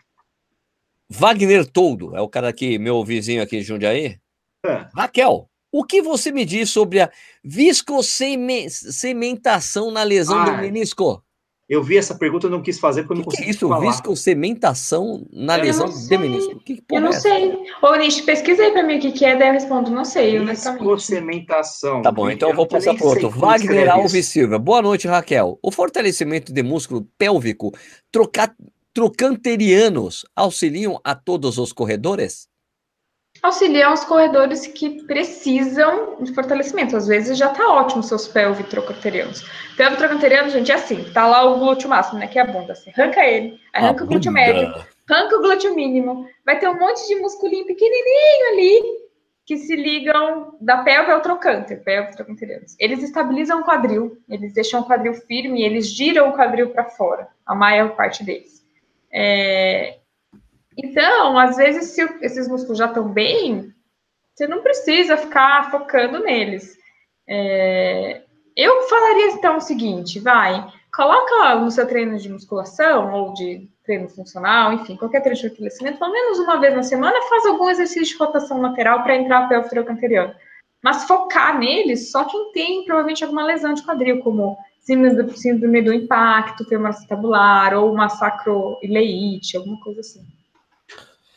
Wagner Toldo, é o cara aqui, meu vizinho aqui de Jundiaí. É. Raquel, o que você me diz sobre a viscocementação na lesão do menisco?
Eu vi essa pergunta e não quis fazer porque eu não
consegui. Que é isso? Falar. Viscocementação na eu lesão de menisco.
Que eu não é sei. Ô, Nish, pesquisa aí para mim o que, que é, daí eu respondo. Não sei,
Viscocementação.
Tá bom, então eu vou passar para outro. Wagner Alves Silva. Boa noite, Raquel. O fortalecimento de músculo pélvico troca... trocanterianos auxiliam a todos os corredores?
Auxiliar os corredores que precisam de fortalecimento. Às vezes já tá ótimo seus pelvitrocanterianos. Pelvitrocanteriano, gente, é assim, tá lá o glúteo máximo, né, que é a bunda, assim, arranca ele, arranca a o glúteo bunda. médio, arranca o glúteo mínimo, vai ter um monte de musculinho pequenininho ali que se ligam da pelve ao trocânter, pelvitrocanterianos. Eles estabilizam o quadril, eles deixam o quadril firme, eles giram o quadril para fora, a maior parte deles. É, então, às vezes, se esses músculos já estão bem, você não precisa ficar focando neles. É, eu falaria então o seguinte: vai, coloca no seu treino de musculação ou de treino funcional, enfim, qualquer treino de fortalecimento, pelo menos uma vez na semana, faz algum exercício de rotação lateral para entrar para o anterior. Mas focar neles só quem tem provavelmente alguma lesão de quadril, como síndrome do impacto femoral ou uma sacroileite, alguma coisa assim.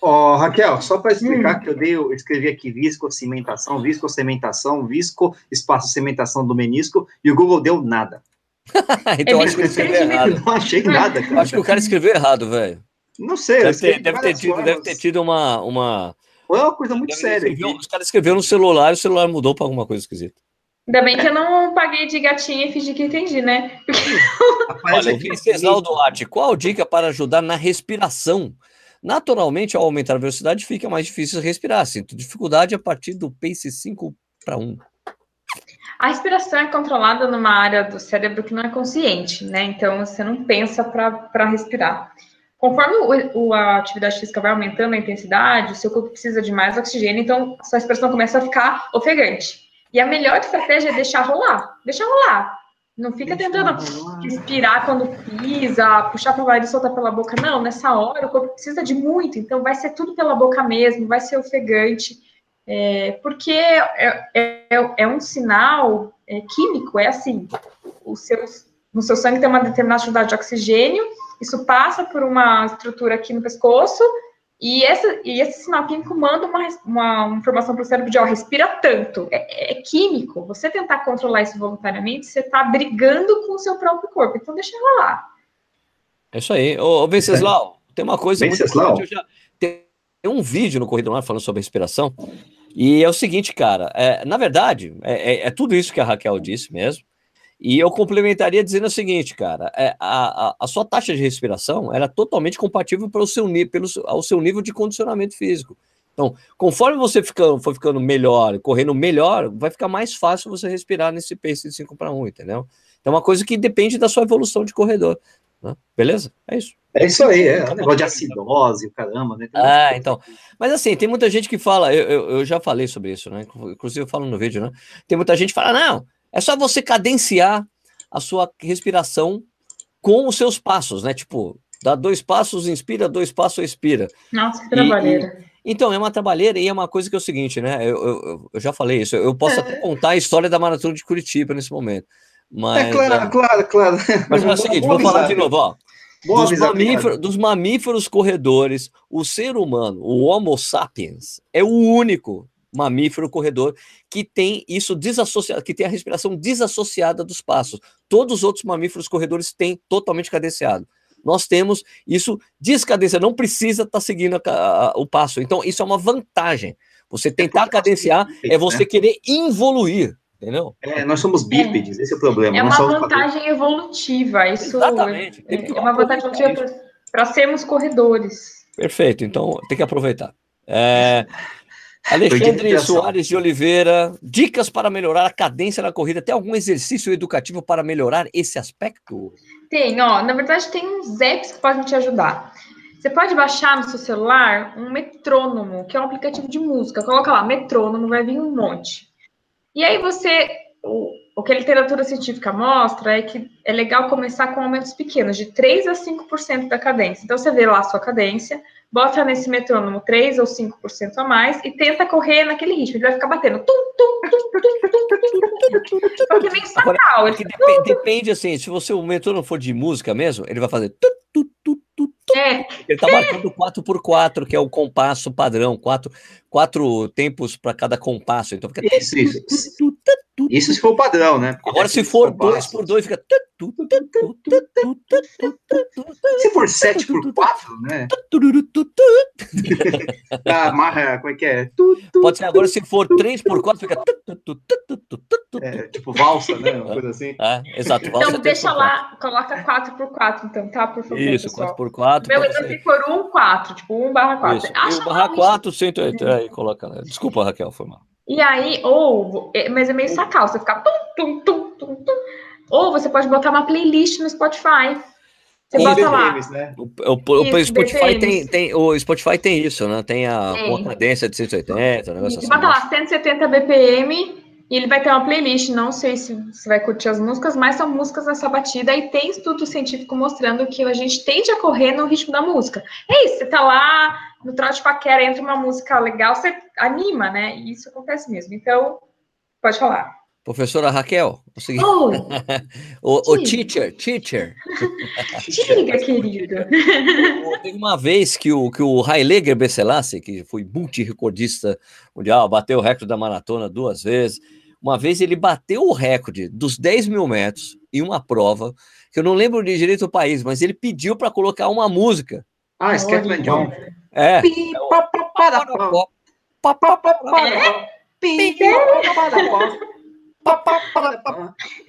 Ó, oh, Raquel, só para explicar hum. que eu dei, eu escrevi aqui viscocimentação, viscocimentação, visco, espaço cimentação do menisco, e o Google deu nada.
então é acho que escreveu errado.
Não achei nada,
cara. Acho que o cara escreveu errado, velho.
Não sei.
Deve ter, deve ter, tido, deve ter tido uma. uma...
Foi uma coisa muito séria.
Escreveu, os caras escreveram no celular e o celular mudou para alguma coisa esquisita.
Ainda bem que eu não paguei de gatinha e fingi que entendi, né?
Olha, Venceslau Duarte, qual dica para ajudar na respiração? Naturalmente, ao aumentar a velocidade, fica mais difícil respirar. Sinto dificuldade a partir do pace 5 para 1.
A respiração é controlada numa área do cérebro que não é consciente, né? Então, você não pensa para respirar. Conforme o, o, a atividade física vai aumentando a intensidade, o seu corpo precisa de mais oxigênio, então sua respiração começa a ficar ofegante. E a melhor estratégia é deixar rolar. Deixa rolar. Não fica tentando respirar quando pisa, puxar para lá e soltar pela boca. Não, nessa hora o corpo precisa de muito, então vai ser tudo pela boca mesmo, vai ser ofegante. É, porque é, é, é, um sinal é, químico, é assim, o seu, no seu sangue tem uma determinada quantidade de oxigênio, isso passa por uma estrutura aqui no pescoço, e, essa, e esse sinal químico manda uma, uma informação para o cérebro de, ó, respira tanto. É, é, químico. Você tentar controlar isso voluntariamente, você está brigando com o seu próprio corpo. Então, deixa rolar.
É isso aí. Ô, ô Venceslau, tem uma coisa Venceslau. muito importante. Tem um vídeo no Corrida Mar falando sobre respiração. E é o seguinte, cara. É, na verdade, é, é, é tudo isso que a Raquel disse mesmo. E eu complementaria dizendo o seguinte, cara, é, a, a, a, sua taxa de respiração era é totalmente compatível pelo seu, pelo, ao seu nível de condicionamento físico. Então, conforme você ficando, for ficando melhor, correndo melhor, vai ficar mais fácil você respirar nesse pace de 5 para 1, entendeu? Então, é uma coisa que depende da sua evolução de corredor. Né? Beleza? É isso.
É isso aí, é um negócio de acidose, caramba, né?
Ah, então. Mas assim, tem muita gente que fala, eu, eu, eu, já falei sobre isso, né? Inclusive eu falo no vídeo, né? Tem muita gente que fala, não, é só você cadenciar a sua respiração com os seus passos, né? Tipo, dá dois passos, inspira, dois passos, expira.
Nossa, que trabalheira.
E, então, é uma trabalheira e é uma coisa que é o seguinte, né? Eu, eu, eu já falei isso, eu posso é. até contar a história da maratona de Curitiba nesse momento. Mas,
é claro, é, claro, claro.
Mas é o seguinte, vou falar de novo, ó. Dos, mamíferos, dos mamíferos corredores, o ser humano, o Homo sapiens, é o único mamífero corredor que tem isso desassociado, que tem a respiração desassociada dos passos. Todos os outros mamíferos corredores têm totalmente cadenciado. Nós temos isso descadenciado, não precisa estar tá seguindo a, a, o passo. Então, isso é uma vantagem. Você é tentar cadenciar é você né? querer evoluir, entendeu?
É, nós somos bípedes, é. esse é o problema.
É uma vantagem evolutiva. Isso Exatamente. É, é uma vantagem evolutiva para sermos corredores.
Perfeito, então tem que aproveitar. É, Alexandre Soares de Oliveira, dicas para melhorar a cadência na corrida. Tem algum exercício educativo para melhorar esse aspecto?
Tem, ó. Na verdade, tem uns apps que podem te ajudar. Você pode baixar no seu celular um metrônomo, que é um aplicativo de música. Coloca lá, metrônomo, vai vir um monte. E aí você. O, o que a literatura científica mostra é que é legal começar com aumentos pequenos, de 3 a 5% da cadência. Então, você vê lá a sua cadência, bota nesse metrônomo 3 ou 5% a mais e tenta correr naquele ritmo. Ele vai ficar batendo. Tum, tum, tum,
Porque nem Agora, depende, assim, se você o metrônomo for de música mesmo, ele vai fazer. É. Ele tá marcando 4x4, que é o compasso padrão, quatro, quatro tempos para cada compasso. Então fica.
Isso, isso. Isso se for o padrão, né?
Agora, se for 2 por 2 fica.
Se for 7 por 4, né? ah, marra, como é que é?
Pode ser agora, se for 3 por 4 fica.
É, tipo valsa, né? Uma coisa assim.
É, exato. Valsa
então, deixa lá, coloca 4 por 4 então, tá? Por favor.
Isso, 4 por 4
Meu, então, se for 1, 4, tipo 1 barra 4.
1 barra 4, 180. Aí, coloca. Desculpa, Raquel, foi mal.
E aí, ou, é, mas é meio sacal, você ficar tum, tum, tum, tum, tum. Ou você pode botar uma playlist no Spotify. Você
bota BPMs, lá. Né? O, o, isso, o Spotify tem, tem, o Spotify tem isso, né? Tem a cadência de 180, um negócio
assim. Bota lá, 170 BPM e ele vai ter uma playlist, não sei se você vai curtir as músicas, mas são músicas nessa batida e tem estudo científico mostrando que a gente tende a correr no ritmo da música. É isso, você tá lá no trote paquera, entra uma música legal, você anima, né? E isso acontece mesmo. Então, pode falar.
Professora Raquel, é o seguinte. Oh, o, o teacher, teacher.
Diga, querido.
Teve uma vez que o, que o Haile Besselassie, que foi multirecordista mundial, bateu o recorde da maratona duas vezes. Uma vez ele bateu o recorde dos 10 mil metros em uma prova, que eu não lembro de direito o país, mas ele pediu para colocar uma música.
Ah, Scatman John.
É. É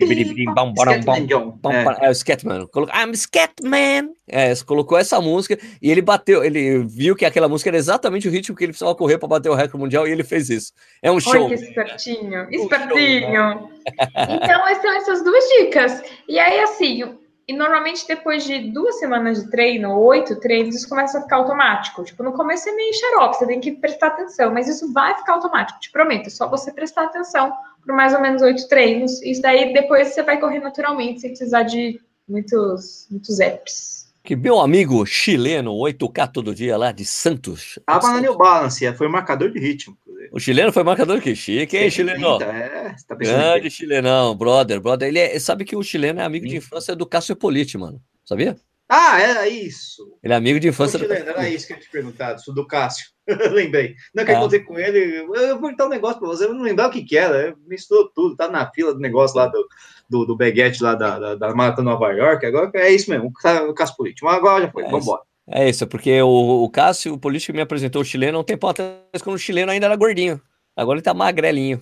o Scatman. I'm Scatman. É, colocou essa música e ele bateu. Ele viu que aquela música era exatamente o ritmo que ele precisava correr para bater o recorde mundial e ele fez isso. É um show.
Olha que espertinho, espertinho. então, essas são essas duas dicas. E aí, assim, e normalmente depois de duas semanas de treino, oito treinos, isso começa a ficar automático. Tipo, no começo é meio xarope, você tem que prestar atenção, mas isso vai ficar automático, te prometo. É só você prestar atenção por mais ou menos oito treinos. Isso daí depois você vai correr naturalmente, sem precisar de muitos, muitos apps.
Que meu amigo chileno, 8K todo dia lá de Santos.
Tava na New Balance, é, foi marcador de ritmo.
O chileno foi marcador que chique, hein, chileno? É, tá Grande chilenão, brother, brother. Ele é, sabe que o chileno é amigo Sim. de infância do Cássio Politi, mano. Sabia?
Ah, era isso.
Ele é amigo de infância.
do chileno, era isso que eu te perguntado, do Cássio. Lembrei. Não, que eu encontrei com ele, eu vou perguntar um negócio pra você, eu não lembrar o que que era, misturou tudo, tá na fila do negócio lá do, do, do Baguette lá da, da, da Mata Nova York, agora é isso mesmo, o Cássio Politi. Mas agora já foi, é vamos embora.
É isso, porque o, o Cássio, o político, me apresentou o chileno um tempo atrás, quando o chileno ainda era gordinho. Agora ele tá magrelinho.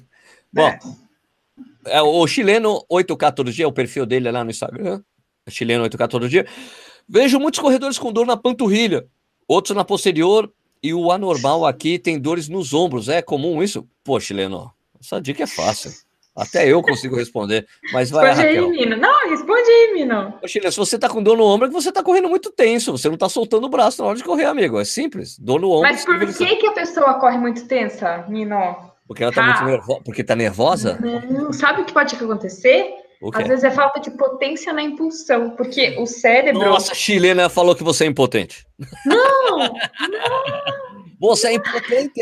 Bom, é. é o chileno 8K todo dia, o perfil dele é lá no Instagram, chileno 8K todo dia. Vejo muitos corredores com dor na panturrilha, outros na posterior, e o anormal aqui tem dores nos ombros. É comum isso? Pô, chileno, essa dica é fácil. Até eu consigo responder, mas vai
Responde aí, Mino. Não, responde aí, Mino.
Chile, se você tá com dor no ombro, é que você tá correndo muito tenso. Você não tá soltando o braço na hora de correr, amigo. É simples. Dor no ombro.
Mas por que, que a pessoa corre muito tensa, Mino?
Porque ela tá ah. muito nervosa. Porque tá nervosa?
Não, sabe o que pode acontecer? Às vezes é falta de potência na impulsão, porque o cérebro.
Nossa, a chilena falou que você é impotente.
Não! não.
Você é impotente.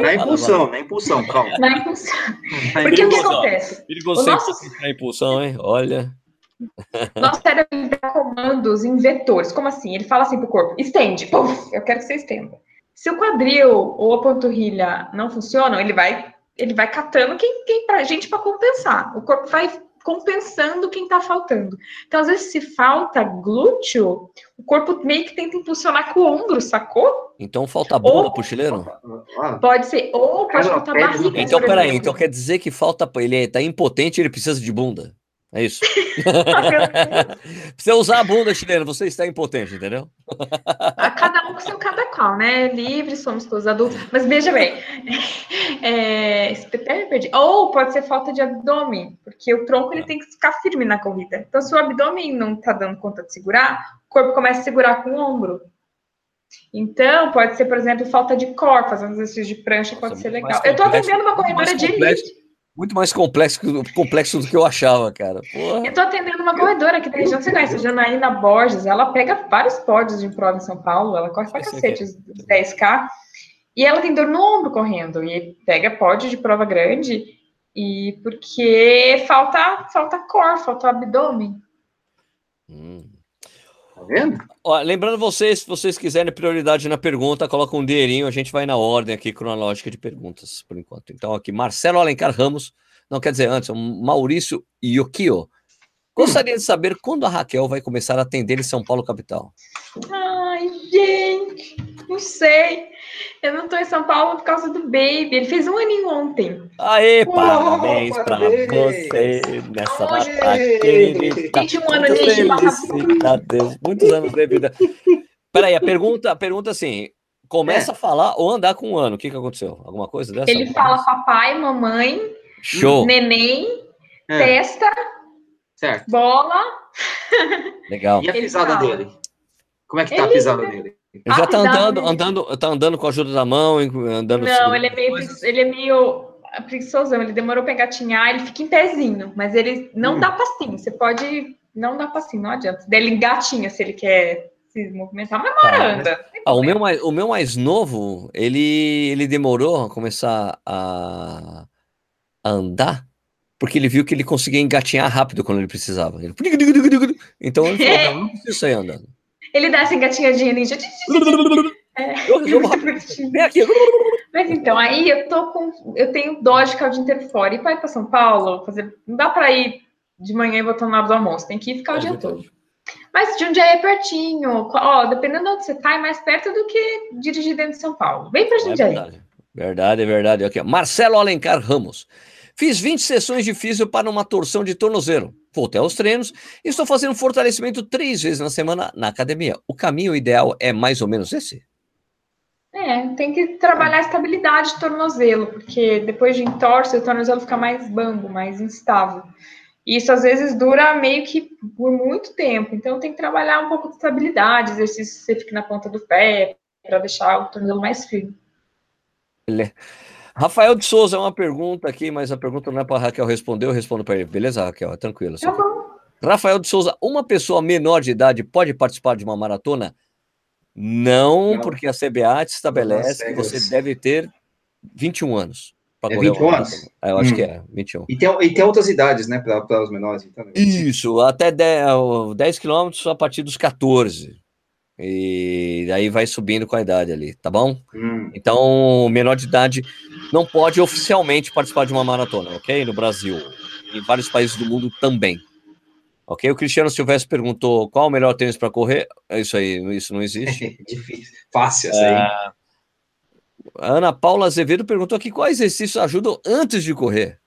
Na impulsão, na impulsão, calma.
Na impulsão. Porque o que acontece?
Perigoso o nosso... na impulsão, hein? Olha.
Nosso cérebro dá comandos em vetores. Como assim? Ele fala assim pro corpo: estende, puf, eu quero que você estenda. Se o quadril ou a panturrilha não funcionam, ele vai, ele vai catando quem, quem pra gente para compensar. O corpo vai compensando quem está faltando. Então, às vezes, se falta glúteo, o corpo meio que tenta impulsionar com o ombro, sacou?
Então falta bunda ou, pro chileno?
Pode ser, ou pode faltar barriga.
Então, peraí, então quer dizer que falta, ele está impotente ele precisa de bunda. É isso. Precisa usar a bunda chilena, você está impotente, entendeu?
A cada um com seu cada qual, né? Livre, somos todos adultos. Mas veja bem, é, perdi. ou pode ser falta de abdômen, porque o tronco ele tem que ficar firme na corrida. Então, se o abdômen não está dando conta de segurar, o corpo começa a segurar com o ombro. Então, pode ser, por exemplo, falta de core, fazer um exercício de prancha pode Nossa, ser legal. Eu estou atendendo uma corredora de elite
muito mais complexo, complexo do que eu achava, cara. Porra.
Eu tô atendendo uma corredora aqui da região, você conhece, a Janaína Borges, ela pega vários pódios de prova em São Paulo, ela corre pra cacete, os 10K, e ela tem dor no ombro correndo, e pega pódio de prova grande, e porque falta, falta core, falta abdômen.
Hum. Tá vendo? Ó, lembrando vocês, se vocês quiserem prioridade na pergunta, coloca um dinheirinho, a gente vai na ordem aqui cronológica de perguntas, por enquanto. Então, aqui, Marcelo Alencar Ramos, não quer dizer antes, Maurício Yokio. Gostaria de saber quando a Raquel vai começar a atender em São Paulo, capital.
Gente, não sei. Eu não tô em São Paulo por causa do Baby. Ele fez um aninho ontem.
Aê, oh, parabéns pra você nessa data querida. 21 anos de Felicidades, muitos anos de vida. Peraí, a pergunta, a pergunta assim, começa é. a falar ou andar com um ano. O que, que aconteceu? Alguma coisa dessa?
Ele fala papai, mamãe, Show. neném, é. testa, certo. bola.
Legal.
E a pisada dele? Como é que tá ele... a pisada dele?
Ele já tá andando, andando, tá andando com a ajuda da mão, andando.
Não, ele é meio, ele é meio preguiçosão. Ele demorou para engatinhar, ele fica em pezinho, mas ele não hum. dá passinho. Você pode não dar passinho, não adianta. Ele engatinha se ele quer se movimentar, mas mora tá. anda.
Ah, o meu mais, o meu mais novo, ele, ele demorou a começar a, a andar porque ele viu que ele conseguia engatinhar rápido quando ele precisava. Ele... Então ele falou: não, não preciso sair andando.
Ele dá essa engatinhadinha ninja. É, aqui. Mas então, aí eu tô com. Eu tenho dó de ficar o dia inteiro fora. E para ir para São Paulo, fazer, não dá para ir de manhã e voltando na do almoço. Tem que ir ficar é o dia todo. Mas de onde é pertinho. Ó, dependendo de onde você tá, é mais perto do que dirigir dentro de São Paulo. Vem pra Jundiaí.
É verdade. verdade, é verdade. Aqui, Marcelo Alencar Ramos. Fiz 20 sessões de físio para uma torção de tornozelo. Voltei aos treinos e estou fazendo fortalecimento três vezes na semana na academia. O caminho ideal é mais ou menos esse?
É, tem que trabalhar a estabilidade de tornozelo, porque depois de entorse, o tornozelo fica mais bambo, mais instável. E isso às vezes dura meio que por muito tempo. Então tem que trabalhar um pouco de estabilidade, exercício que você fique na ponta do pé, para deixar o tornozelo mais firme.
Rafael de Souza, uma pergunta aqui, mas a pergunta não é para a Raquel responder, eu respondo para ele. Beleza, Raquel? É tranquilo.
Tá bom.
Rafael de Souza, uma pessoa menor de idade pode participar de uma maratona? Não, não. porque a CBA te estabelece que você deve ter 21 anos.
É 21 anos?
É, eu acho hum. que é, 21.
E tem, e tem outras idades, né, para os menores. Então, né?
Isso, até 10, 10 quilômetros a partir dos 14. E aí vai subindo com a idade ali, tá bom? Hum. Então, menor de idade não pode oficialmente participar de uma maratona, ok? No Brasil. Em vários países do mundo também. Ok? O Cristiano Silvestre perguntou qual o melhor tênis para correr. É isso aí, isso não existe.
Difícil. Fácil essa aí. É...
Ana Paula Azevedo perguntou aqui quais exercícios ajudam antes de correr.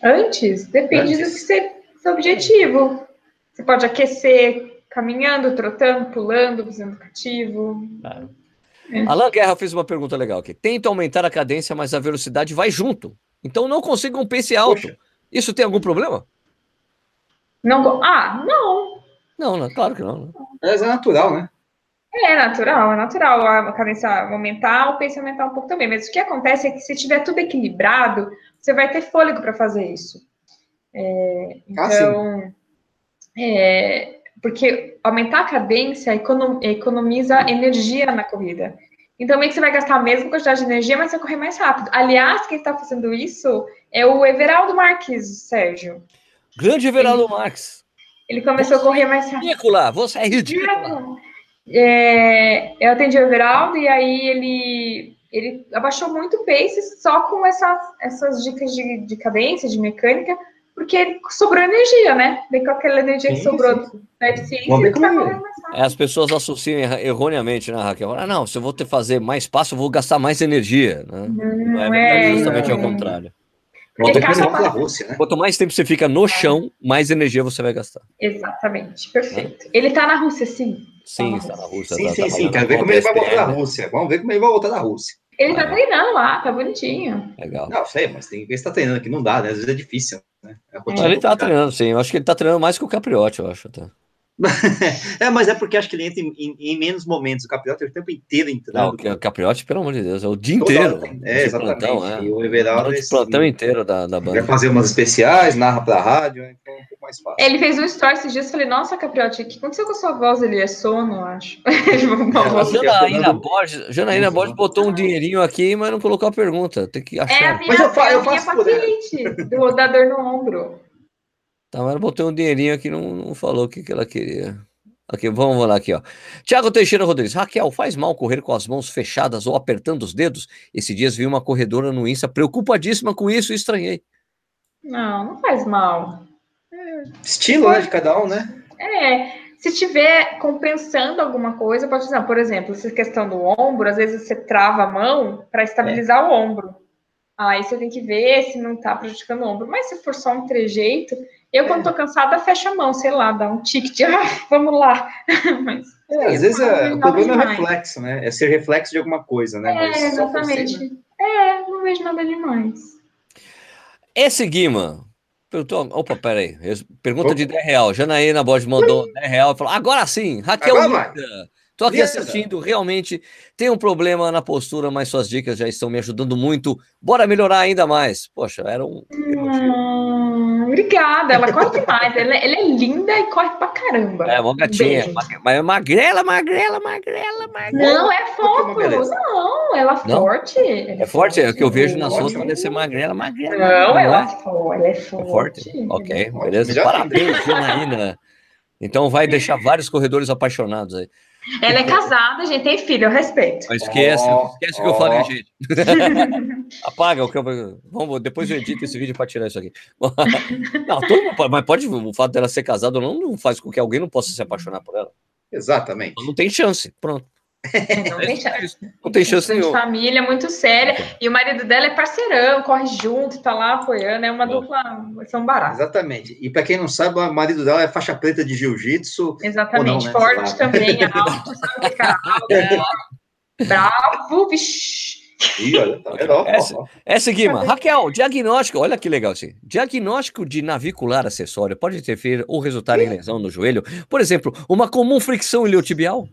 Antes? Depende antes. do que você, seu objetivo. Você pode aquecer caminhando, trotando, pulando, fazendo cativo.
Claro. É. Alan Guerra fez uma pergunta legal aqui. Tenta aumentar a cadência, mas a velocidade vai junto. Então não consigo um pace alto. Poxa. Isso tem algum problema?
Não. Ah, não.
Não, não claro que não.
Né? É natural, né?
É natural, é natural a cadência aumentar, o pace aumentar um pouco também. Mas o que acontece é que se tiver tudo equilibrado, você vai ter fôlego para fazer isso. É, ah, então, ah, é, porque aumentar a cadência economiza energia na corrida. Então, meio que você vai gastar a mesma quantidade de energia, mas vai correr mais rápido. Aliás, quem está fazendo isso é o Everaldo Marques, Sérgio.
Grande Everaldo Marques.
Ele começou você a correr mais rápido.
Ridícula, você é ridícula.
É, eu atendi o Everaldo e aí ele, ele abaixou muito o pace só com essa, essas dicas de, de cadência, de mecânica, porque sobrou energia, né? Vem com aquela energia sim, que sobrou sim. da eficiência.
É, as pessoas associam erroneamente, né, Raquel? Ah, não, se eu vou ter fazer mais passo, eu vou gastar mais energia. Né? Não, não é, é justamente ao contrário. Quanto mais, Rússia, né? quanto mais tempo você fica no chão, mais energia você vai gastar.
Exatamente, perfeito. Ele está na Rússia, sim.
Sim, está na Rússia.
Sim, tá, sim, tá sim. Quero ver como ele vai voltar da Rússia. Vamos ver como ele vai voltar da Rússia.
Ele tá treinando lá, tá bonitinho.
Legal.
Não, sei, mas tem que ver se tá treinando, que não dá, né? Às vezes é difícil, né?
É ele tá treinando, sim. Eu acho que ele tá treinando mais que o Capriotti, eu acho. Tá.
é, mas é porque acho que ele entra em, em, em menos momentos. O Capriotti é o tempo inteiro entrando.
Não, o Capriotti, pelo amor de Deus, é o dia inteiro.
É, exatamente. Plantão, é. E o Everaldo.
É plantão inteiro da, da banda.
Vai fazer umas especiais, narra pra rádio, então é um pouco mais fácil.
Ele fez um story esses dias, falei, nossa, Capriotti, o que aconteceu com a sua voz? Ele é sono, acho.
é, Janaína Borges, Janaína Borges botou um dinheirinho aqui, mas não colocou a pergunta. Tem que achar. É
a minha, mas eu, faço, eu faço paciente do, da dor no ombro.
Mas ela botou um dinheirinho aqui, não, não falou o que, que ela queria. Aqui, vamos lá aqui, ó. Tiago Teixeira Rodrigues. Raquel, faz mal correr com as mãos fechadas ou apertando os dedos? Esses dias vi uma corredora no Insta preocupadíssima com isso e estranhei.
Não, não faz mal.
É, Estilo, né, de cada um, né?
É, se estiver compensando alguma coisa, pode dizer, por exemplo, essa questão do ombro, às vezes você trava a mão para estabilizar é. o ombro. Aí você tem que ver se não está prejudicando o ombro. Mas se for só um trejeito, eu, quando tô cansada, fecho a mão, sei lá, dá um tique de, ah, vamos lá.
Mas, é, às vezes é, o problema demais. é reflexo, né? É ser reflexo de alguma coisa, né?
É, Mas exatamente. É, não vejo nada demais.
Esse Guima perguntou, opa, peraí, pergunta opa. de 10 real. Janaína Borges mandou 10 real e falou, agora sim, Raquel agora Tô aqui assistindo, realmente tem um problema na postura, mas suas dicas já estão me ajudando muito. Bora melhorar ainda mais. Poxa, era um.
Hum, obrigada, ela corre demais. Ela, ela, é linda e corre pra caramba.
É, uma gatinha. Mas é magrela, magrela, magrela, magrela.
Não, é fofo. Não, ela é forte.
Ela é, forte, é o que eu vejo nas fotos, parece ser magrela, magrela.
Não, ela, é? ela é forte. É
forte? Ok, beleza. Parabéns, Janaína. Então vai deixar vários corredores apaixonados aí.
Ela é casada, gente, tem filho, eu respeito.
Mas esquece, oh, esquece o oh. que eu falei, gente. Apaga o que eu. Vamos, depois eu edito esse vídeo para tirar isso aqui. não, todo mundo, mas pode, o fato dela ser casada ou não, não faz com que alguém não possa se apaixonar por ela.
Exatamente.
Não tem chance, pronto.
Não tem chance.
Não tem chance
nenhuma. Família muito séria. E o marido dela é parceirão, corre junto, tá lá apoiando. É uma Bom. dupla. São baratos.
Exatamente. E para quem não sabe, o marido dela é faixa preta de jiu-jitsu.
Exatamente. Não, né? Forte também, alto, sabe que cara é. Bravo, vixi.
Ih, olha, tá vendo? Essa, essa aqui, mano. Raquel, diagnóstico, olha que legal assim. Diagnóstico de navicular acessório pode interferir ou resultar em lesão no joelho? Por exemplo, uma comum fricção iliotibial?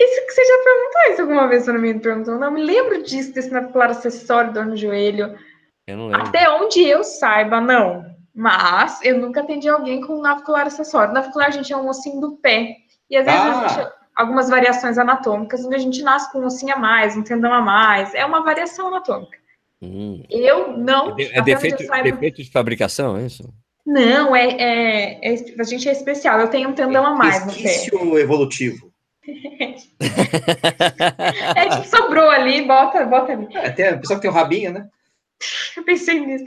Isso que você já perguntou isso alguma vez, se não me perguntou. Não me lembro disso, desse navicular acessório, dor no joelho.
Eu não lembro.
Até onde eu saiba, não. Mas eu nunca atendi alguém com navicular acessório. Navicular, gente, é um ossinho do pé. E às vezes ah. existe algumas variações anatômicas, onde a gente nasce com um ossinho a mais, um tendão a mais. É uma variação anatômica. Hum. Eu não.
É, é defeito, saiba... defeito de fabricação, é isso?
Não, é, é, é, a gente é especial. Eu tenho um tendão a mais no
pé. evolutivo
é que sobrou ali, bota, bota ali. É,
tem, a pessoa que tem o rabinho, né?
Eu pensei nisso.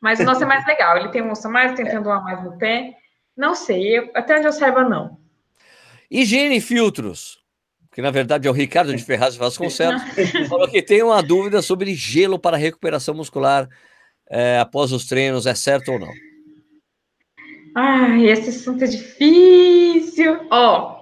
Mas o nosso é mais legal. Ele tem um osso mais, tem tendão a mais no pé. Não sei, eu, até onde eu saiba, não.
Higiene e filtros. Que na verdade é o Ricardo de Ferraz Vasconcelos. falou que tem uma dúvida sobre gelo para recuperação muscular é, após os treinos. É certo ou não?
Ai, esse assunto é difícil. Ó,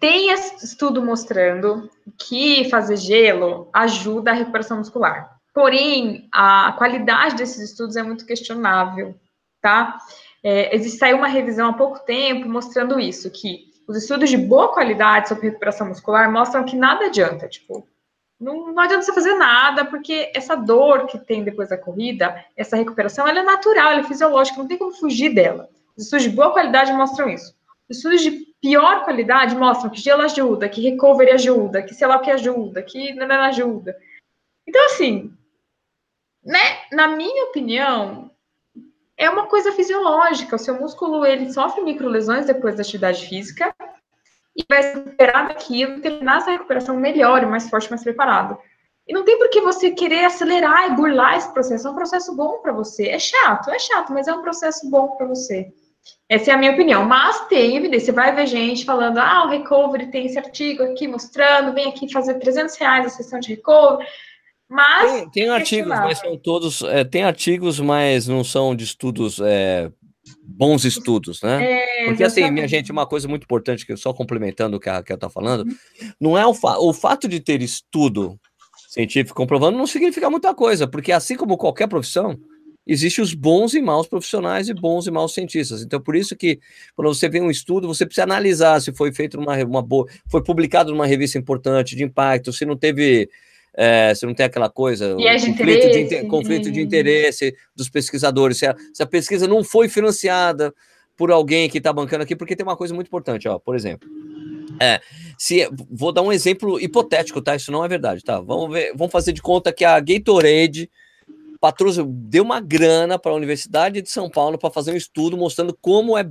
tem estudo mostrando que fazer gelo ajuda a recuperação muscular. Porém, a qualidade desses estudos é muito questionável, tá? É, existe, saiu uma revisão há pouco tempo mostrando isso, que os estudos de boa qualidade sobre recuperação muscular mostram que nada adianta, tipo, não, não adianta você fazer nada, porque essa dor que tem depois da corrida, essa recuperação, ela é natural, ela é fisiológica, não tem como fugir dela. Os estudos de boa qualidade mostram isso. Os estudos de pior qualidade mostram que gelo ajuda, que recovery ajuda, que sei lá o que ajuda, que não ajuda. Então, assim, né, na minha opinião, é uma coisa fisiológica. O seu músculo, ele sofre microlesões depois da atividade física e vai se recuperar daquilo e terminar essa recuperação melhor, mais forte, mais preparado. E não tem por que você querer acelerar e burlar esse processo. É um processo bom para você. É chato, é chato, mas é um processo bom para você. Essa é a minha opinião. Mas tem evidência. Você vai ver gente falando, ah, o recovery tem esse artigo aqui mostrando, vem aqui fazer 300 reais a sessão de recovery. Mas.
Tem, tem artigos, mas são todos. É, tem artigos, mas não são de estudos. É, bons estudos, né? É, Porque assim, minha gente, uma coisa muito importante, que eu só complementando o que a Raquel está falando, uhum. não é o, fa o fato de ter estudo científico comprovando não significa muita coisa, porque assim como qualquer profissão, existem os bons e maus profissionais e bons e maus cientistas. Então, por isso que quando você vê um estudo, você precisa analisar se foi feito uma, uma boa, foi publicado numa revista importante de impacto, se não teve é, se não tem aquela coisa,
conflito,
de, conflito de interesse dos pesquisadores, se a, se a pesquisa não foi financiada por alguém que está bancando aqui, porque tem uma coisa muito importante, ó, por exemplo. É, se vou dar um exemplo hipotético, tá? Isso não é verdade, tá? Vamos ver, vamos fazer de conta que a Gatorade patrocínio, deu uma grana para a Universidade de São Paulo para fazer um estudo mostrando como é,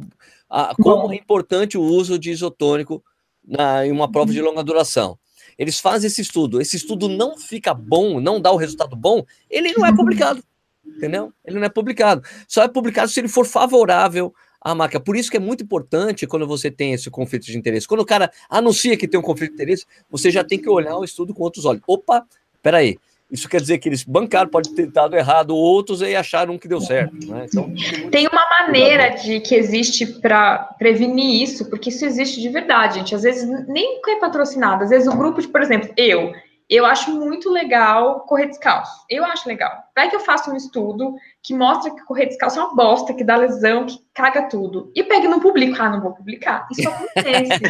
a, como é importante o uso de isotônico na, em uma prova de longa duração. Eles fazem esse estudo, esse estudo não fica bom, não dá o resultado bom, ele não é publicado, entendeu? Ele não é publicado. Só é publicado se ele for favorável à marca. Por isso que é muito importante quando você tem esse conflito de interesse. Quando o cara anuncia que tem um conflito de interesse, você já tem que olhar o estudo com outros olhos. Opa, peraí, isso quer dizer que eles bancaram, pode ter dado errado outros e acharam que deu certo. Né? Então,
tem uma maneira de que existe para prevenir isso, porque isso existe de verdade, gente. Às vezes nem é patrocinado, às vezes o grupo de, por exemplo, eu, eu acho muito legal correr descalço. Eu acho legal. Vai que eu faço um estudo que mostra que correr descalço é uma bosta, que dá lesão, que caga tudo. E pega e não. Ah, não vou publicar. Isso acontece.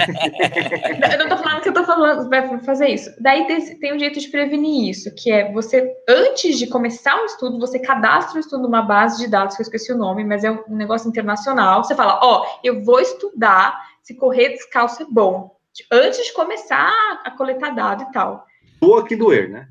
eu não tô falando que eu tô falando, vai fazer isso. Daí tem, tem um jeito de prevenir isso, que é você, antes de começar um estudo, você cadastra o estudo numa base de dados, que eu esqueci o nome, mas é um negócio internacional. Você fala, ó, oh, eu vou estudar se correr descalço é bom. Antes de começar a coletar dado e tal.
Doa que doer, né?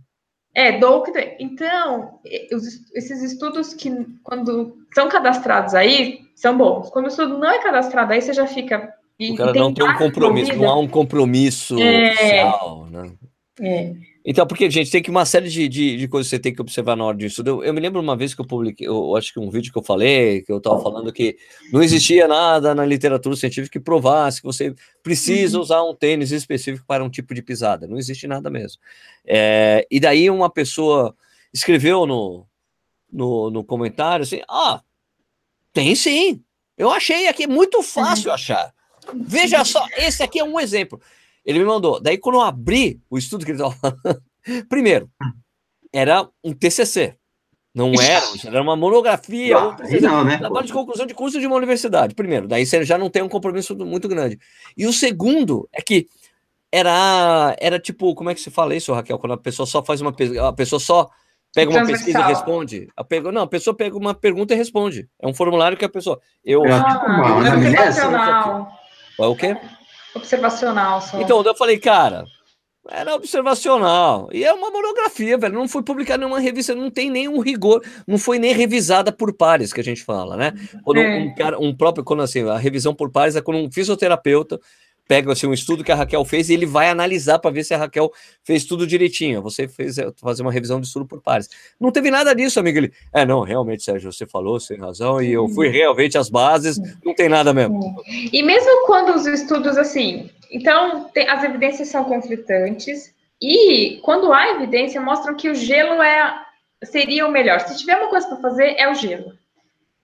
É, doa que doer. Então, esses estudos que, quando são cadastrados aí, são bons. Quando o estudo não é cadastrado aí, você já fica,
E, o cara não tem um compromisso, não há um compromisso é... oficial, né? É. Então, porque, gente, tem que uma série de, de, de, coisas que você tem que observar na hora estudo. Eu, eu me lembro uma vez que eu publiquei, eu, acho que um vídeo que eu falei, que eu estava falando que não existia nada na literatura científica que provasse que você precisa uhum. usar um tênis específico para um tipo de pisada. Não existe nada mesmo. É, e daí uma pessoa escreveu no, no, no comentário assim: ah, tem sim. Eu achei aqui, é muito fácil achar. Veja só, esse aqui é um exemplo. Ele me mandou. Daí, quando eu abri o estudo que ele estava falando, primeiro, era um TCC. Não era, era uma monografia. Ah, um não, né? Trabalho de conclusão de curso de uma universidade. Primeiro, daí você já não tem um compromisso muito grande. E o segundo é que era, era tipo, como é que se fala isso, Raquel? Quando a pessoa só faz uma a pessoa só pega uma pesquisa e responde. A não, a pessoa pega uma pergunta e responde. É um formulário que a pessoa. Eu.
É, tipo uma,
é o quê?
Observacional
só. Então, eu falei, cara, era observacional. E é uma monografia, velho. Não foi publicada em nenhuma revista, não tem nenhum rigor, não foi nem revisada por pares, que a gente fala, né? Quando é. um, cara, um próprio, quando assim, a revisão por pares é quando um fisioterapeuta pega assim, um estudo que a Raquel fez e ele vai analisar para ver se a Raquel fez tudo direitinho. Você fez é, fazer uma revisão de estudo por pares. Não teve nada disso, amigo. Ele, é, não, realmente, Sérgio, você falou, sem razão, e eu fui realmente às bases, não tem nada mesmo.
E mesmo quando os estudos, assim, então tem, as evidências são conflitantes, e quando há evidência, mostram que o gelo é seria o melhor. Se tiver uma coisa para fazer, é o gelo.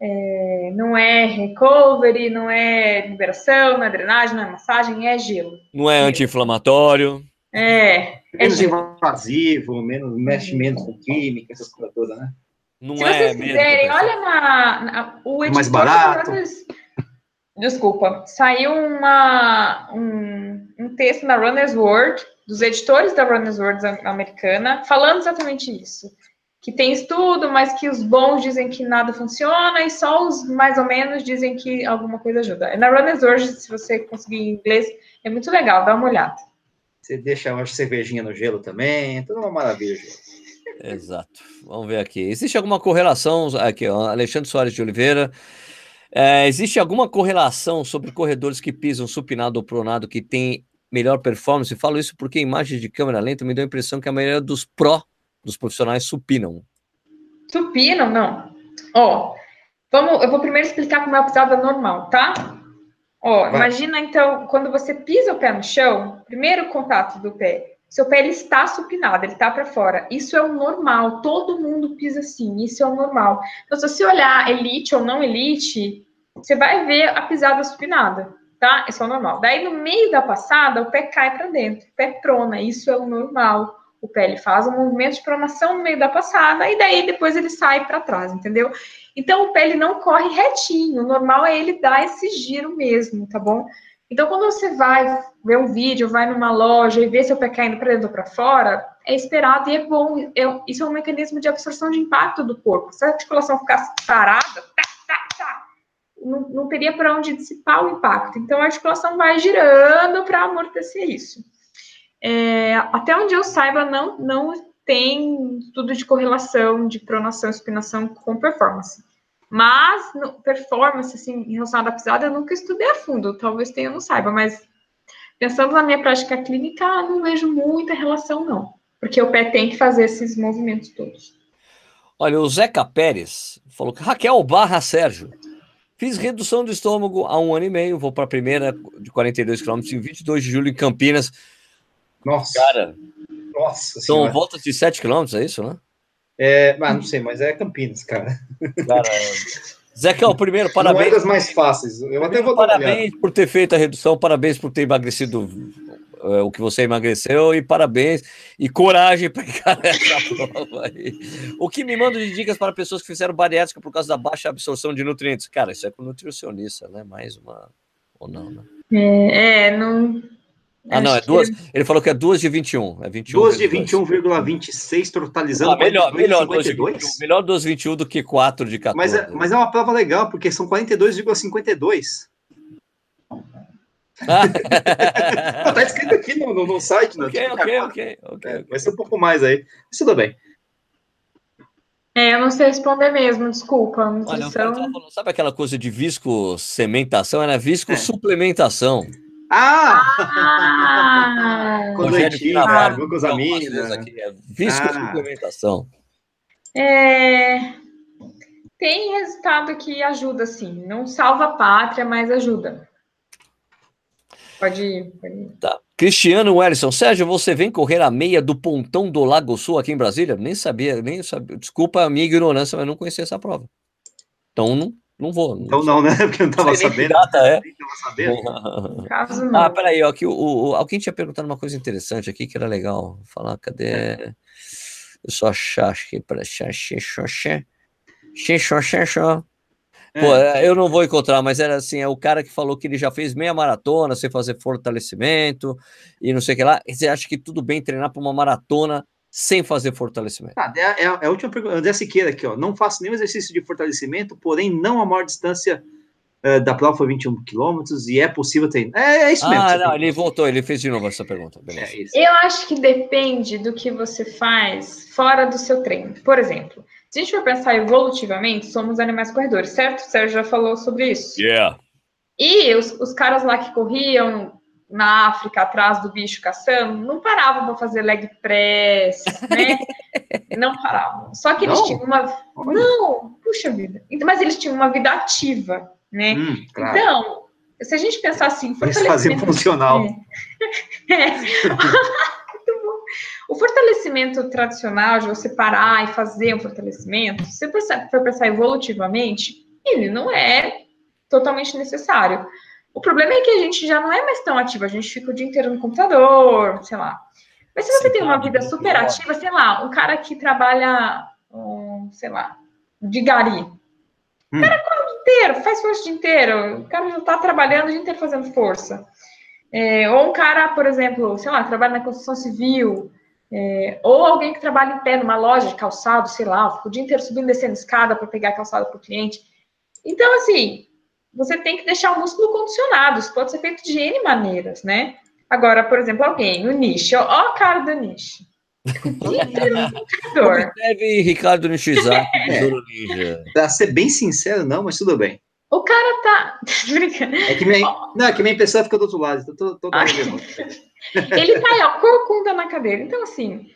É, não é recovery, não é liberação, não é drenagem, não é massagem, é gelo.
Não é anti-inflamatório.
É. é
menos é invasivo, menos mexe menos com química, essas coisas todas, né?
Não Se é vocês quiserem, olha na, na, o
editor. Mais barato.
Desculpa, saiu uma, um, um texto na Runner's World, dos editores da Runner's World americana, falando exatamente isso que tem estudo, mas que os bons dizem que nada funciona e só os mais ou menos dizem que alguma coisa ajuda. Na Runners hoje, se você conseguir em inglês, é muito legal, dá uma olhada.
Você deixa uma cervejinha no gelo também, tudo uma maravilha.
Exato. Vamos ver aqui. Existe alguma correlação? Aqui, ó, Alexandre Soares de Oliveira. É, existe alguma correlação sobre corredores que pisam supinado ou pronado que tem melhor performance? Falo isso porque imagens de câmera lenta me deu a impressão que a maioria dos pró dos profissionais supinam.
Supinam, não. Ó, vamos, eu vou primeiro explicar como é a pisada normal, tá? Ó, Vai. imagina então, quando você pisa o pé no chão, primeiro contato do pé, seu pé ele está supinado, ele está para fora. Isso é o normal, todo mundo pisa assim, isso é o normal. Então, se você olhar elite ou não elite, você vai ver a pisada supinada, tá? Isso é o normal. Daí, no meio da passada, o pé cai para dentro, o pé prona, isso é o normal o pé ele faz um movimento de pronação no meio da passada e daí depois ele sai para trás, entendeu? Então o pé ele não corre retinho, o normal é ele dar esse giro mesmo, tá bom? Então quando você vai ver um vídeo, vai numa loja e vê seu pé caindo para dentro ou para fora, é esperado e é bom. É, isso é um mecanismo de absorção de impacto do corpo. Se a articulação ficasse parada, tá, tá, tá, não, não teria para onde dissipar o impacto. Então a articulação vai girando para amortecer isso. É, até onde eu saiba, não, não tem estudo de correlação de pronação e supinação com performance. Mas, no, performance, assim, em relação à pisada, eu nunca estudei a fundo. Talvez tenha, eu não saiba, mas pensando na minha prática clínica, não vejo muita relação, não. Porque o pé tem que fazer esses movimentos todos.
Olha, o Zeca Pérez falou que Raquel barra Sérgio. Fiz redução do estômago há um ano e meio, vou para a primeira de 42 quilômetros em 22 de julho em Campinas.
Nossa.
Cara.
Nossa.
São senhora. voltas de 7 km, é isso, né?
É, mas não sei, mas é Campinas, cara. Cara,
Zeca, o primeiro, parabéns. Não é
das mais fáceis. Eu até vou
Parabéns por ter feito a redução, parabéns por ter emagrecido é, o que você emagreceu e parabéns e coragem para encarar essa prova aí. O que me manda de dicas para pessoas que fizeram bariátrica por causa da baixa absorção de nutrientes? Cara, isso é com nutricionista, né? Mais uma. Ou não, né?
É, é não
ah, não, é duas. Que... Ele falou que é duas de 21. É 21
duas de 21,26, totalizando.
Ah, melhor, 42, melhor, 52. melhor 2 de 21 do que 4 de 14.
Mas é, mas é uma prova legal, porque são 42,52. Ah. tá escrito aqui no, no, no site, né?
Ok, ok, ok. okay,
é, Vai ser um pouco mais aí. Mas tudo bem.
É, eu não sei responder mesmo, desculpa.
Olha, falando, sabe aquela coisa de visco-sementação? Era visco-suplementação. É.
Ah! ah!
Condoitina, glucosamina. É visco-suplementação.
Ah. É... Tem resultado que ajuda, sim. Não salva a pátria, mas ajuda. Pode ir. Pode ir.
Tá. Cristiano Wellison, Sérgio, você vem correr a meia do Pontão do Lago Sul aqui em Brasília? Nem sabia, nem sabia. Desculpa a minha ignorância, mas não conhecia essa prova. Então não, não vou.
Não então não, né? Porque eu não estava sabendo. Data é.
sabendo. Caso não. Ah, peraí, ó, que o, o, alguém tinha perguntado uma coisa interessante aqui que era legal. Falar, cadê? É. Eu só achar, acho que para. Xixoxé, Pô, é. é. eu não vou encontrar, mas era assim, é o cara que falou que ele já fez meia maratona sem fazer fortalecimento e não sei o que lá. Você acha que tudo bem treinar para uma maratona sem fazer fortalecimento?
Ah, é, é, é, a última pergunta, André Siqueira aqui, ó. Não faço nenhum exercício de fortalecimento, porém não a maior distância uh, da prova foi 21 quilômetros e é possível treinar. É, é isso mesmo.
Ah, não, ele voltou, ele fez de novo essa pergunta.
É eu acho que depende do que você faz fora do seu treino. Por exemplo, se a gente for pensar evolutivamente, somos animais corredores, certo? O Sérgio já falou sobre isso.
Yeah.
E os, os caras lá que corriam na África, atrás do bicho caçando, não paravam para fazer leg press, né? não paravam. Só que eles não. tinham uma. Não, puxa vida. Mas eles tinham uma vida ativa, né? Hum, claro. Então, se a gente pensar assim.
Eles faziam funcional.
É. é. O fortalecimento tradicional, de você parar e fazer um fortalecimento, se você for pensar evolutivamente, ele não é totalmente necessário. O problema é que a gente já não é mais tão ativo, a gente fica o dia inteiro no computador, sei lá. Mas se você Sim, tem uma vida super ativa, sei lá, um cara que trabalha, um, sei lá, de gari. Hum. O cara corre o dia inteiro, faz força o dia inteiro. O cara já está trabalhando o dia inteiro fazendo força. É, ou um cara, por exemplo, sei lá, trabalha na construção civil, é, ou alguém que trabalha em pé numa loja de calçado, sei lá, fica o dia inteiro subindo e descendo escada para pegar calçado para o cliente. Então, assim, você tem que deixar o músculo condicionado. Isso pode ser feito de N maneiras, né? Agora, por exemplo, alguém, o nicho, ó, a cara do nicho.
Deve Ricardo Nishizaki,
é. Pra ser bem sincero, não, mas tudo bem.
O cara tá.
é que minha, não, é que minha impressão fica do outro lado. Tô, tô, tô
Ele tá aí, ó, corcunda na cadeira. Então, assim,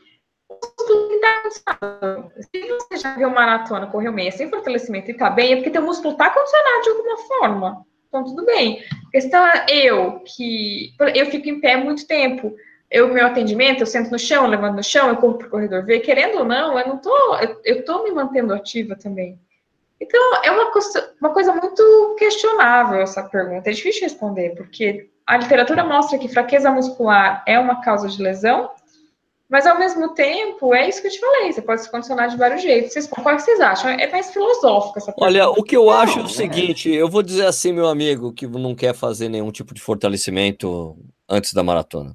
se você já viu maratona, correu meia sem fortalecimento e tá bem, é porque teu músculo tá condicionado de alguma forma. Então, tudo bem. A questão é eu, que eu fico em pé muito tempo. Eu, meu atendimento, eu sento no chão, levanto no chão, eu corro pro corredor ver. Querendo ou não, eu não tô, eu, tô me mantendo ativa também. Então, é uma, uma coisa muito questionável essa pergunta. É difícil responder, porque a literatura mostra que fraqueza muscular é uma causa de lesão, mas ao mesmo tempo, é isso que eu te falei, você pode se condicionar de vários jeitos. Vocês, qual que vocês acham? É mais filosófico essa pergunta.
Olha, o que eu acho é o seguinte: eu vou dizer assim, meu amigo, que não quer fazer nenhum tipo de fortalecimento antes da maratona.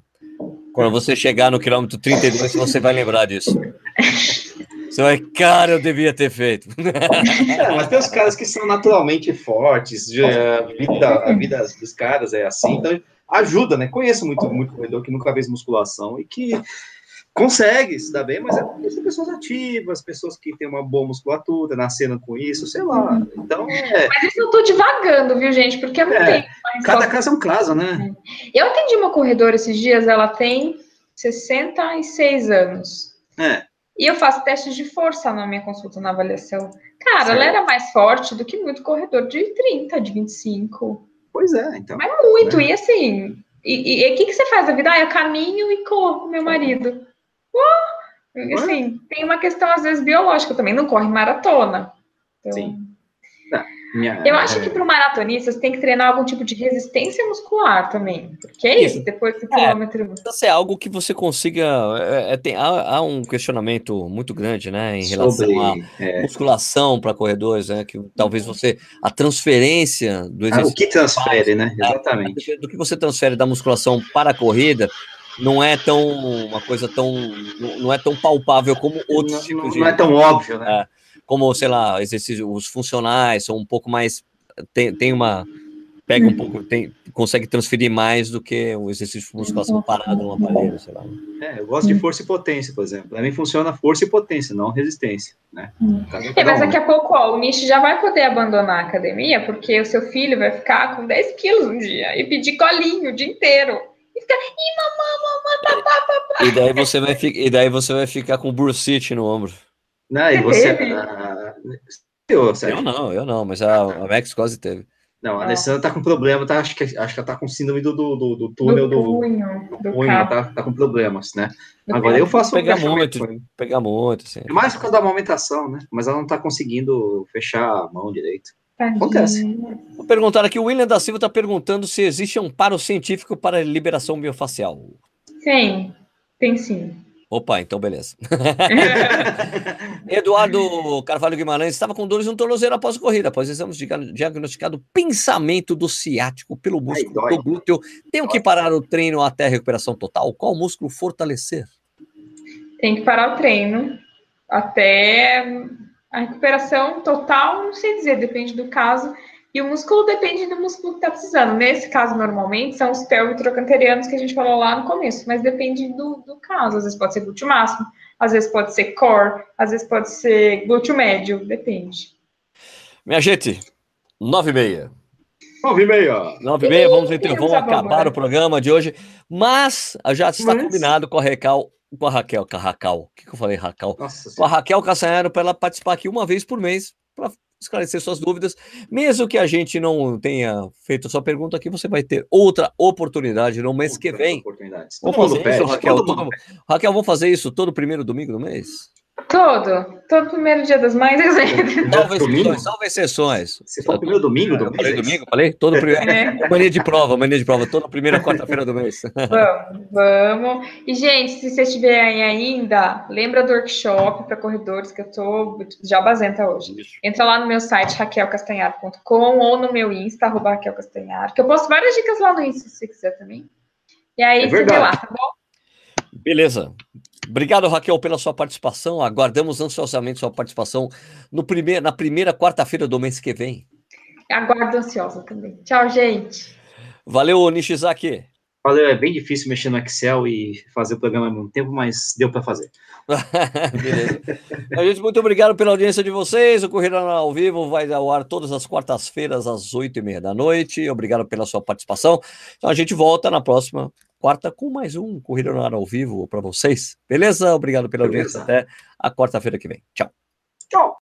Quando você chegar no quilômetro 32, você vai lembrar disso. Você vai, cara, eu devia ter feito.
É, mas tem os caras que são naturalmente fortes, a vida, a vida dos caras é assim, então ajuda, né? Conheço muito, muito corredor que nunca fez musculação e que consegue se dar bem, mas é pessoas ativas, pessoas que têm uma boa musculatura, nascendo com isso, sei lá. Então é.
Mas isso eu tô devagando, viu, gente? Porque eu não é, tenho.
Cada caso é um caso, né?
Eu atendi uma corredora esses dias, ela tem 66 anos.
É.
E eu faço testes de força na minha consulta, na avaliação. Cara, certo. ela era mais forte do que muito corredor de 30, de 25.
Pois é, então.
Mas muito, né? e assim. E o que, que você faz da vida? Ah, eu caminho e corro com meu marido. Assim, tem uma questão, às vezes, biológica também. Não corre maratona. Então,
Sim.
Minha, eu acho que para o maratonista você tem que treinar algum tipo de resistência muscular também. Porque é isso, depois do é, quilômetro.
Isso é algo que você consiga. É, é, tem, há, há, um questionamento muito grande, né, em relação Sobre, à é. musculação para corredores, né? Que talvez você. A transferência do
exercício. Ah, o que transfere, né? né? Exatamente.
Do que você transfere da musculação para a corrida não é tão uma coisa tão não é tão palpável como outros
não, tipos de não é tão óbvio né
é como, sei lá, exercícios, os funcionais são um pouco mais. Tem, tem uma, pega um pouco, tem, consegue transferir mais do que um exercício de musculação parado num aparelho, sei lá.
É, eu gosto de força e potência, por exemplo. Para mim funciona força e potência, não resistência, né?
É, mas daqui a pouco, ó, o Nish já vai poder abandonar a academia, porque o seu filho vai ficar com 10 quilos um dia e pedir colinho o dia inteiro. E ficar, ih, mamãe, mamãe, papá, papá.
E daí você vai, e daí você vai ficar com o bursite no ombro.
Não, e você... Ah,
eu, eu não, eu não, mas a, a Max quase teve.
Não, a Alessandra tá com problema, tá, acho, que, acho que ela tá com síndrome do, do, do, do túnel do, punho, do, do punho tá, tá com problemas, né? Do Agora eu faço
pegar muito, pegar muito, assim.
É mais por causa da amamentação, né? Mas ela não tá conseguindo fechar a mão direito. Acontece.
Vou perguntar aqui, o William da Silva está perguntando se existe um paro científico para liberação biofacial.
Tem, tem sim.
Opa, então beleza. Eduardo Carvalho Guimarães estava com dores no tornozelo após a corrida, após exames diagnosticado pensamento do ciático pelo músculo Ai, do glúteo. Tenho que parar o treino até a recuperação total? Qual músculo fortalecer?
Tem que parar o treino até a recuperação total, não sei dizer, depende do caso. E o músculo depende do músculo que está precisando. Nesse caso, normalmente, são os pelvitrocanterianos que a gente falou lá no começo, mas depende do, do caso. Às vezes pode ser glúteo máximo, às vezes pode ser core, às vezes pode ser glúteo médio, depende.
Minha gente, nove e meia.
Nove e meia.
Nove e meia, vamos, então, vamos acabar o programa de hoje, mas já está mas... combinado com a Raquel, com a Raquel, com a Raquel, o que, que eu falei, Raquel? Nossa, com a Raquel Cassanharo para ela participar aqui uma vez por mês, para esclarecer suas dúvidas. Mesmo que a gente não tenha feito a sua pergunta aqui, você vai ter outra oportunidade no mês que vem. Vamos fazer isso, Raquel. Todo... Raquel, vamos fazer isso todo primeiro domingo do mês?
Todo, todo primeiro dia das mães.
Salve exceções, salve exceções.
Você falou primeiro domingo do mês?
Falei domingo, falei? Todo primeiro. É. Mania de prova, mania de prova, toda primeira quarta-feira do mês.
Vamos, vamos. E, gente, se você estiver aí ainda, lembra do workshop para corredores que eu tô já basenta hoje. Entra lá no meu site raquelcastanhar.com ou no meu Insta, arroba Raquel Castanhar, que eu posto várias dicas lá no Insta, se você quiser também. E aí, é você vê lá, tá bom?
Beleza. Obrigado, Raquel, pela sua participação. Aguardamos ansiosamente sua participação no primeir, na primeira quarta-feira do mês que vem.
Aguardo ansiosa também. Tchau, gente.
Valeu, Nishizaki.
Valeu, é bem difícil mexer no Excel e fazer o programa ao mesmo tempo, mas deu para fazer.
Beleza. gente, muito obrigado pela audiência de vocês. O Corrida ao Vivo vai ao ar todas as quartas-feiras, às oito e meia da noite. Obrigado pela sua participação. Então a gente volta na próxima quarta com mais um Corrida no Ar ao vivo para vocês. Beleza? Obrigado pela Beleza. audiência. Até a quarta-feira que vem. Tchau. Tchau.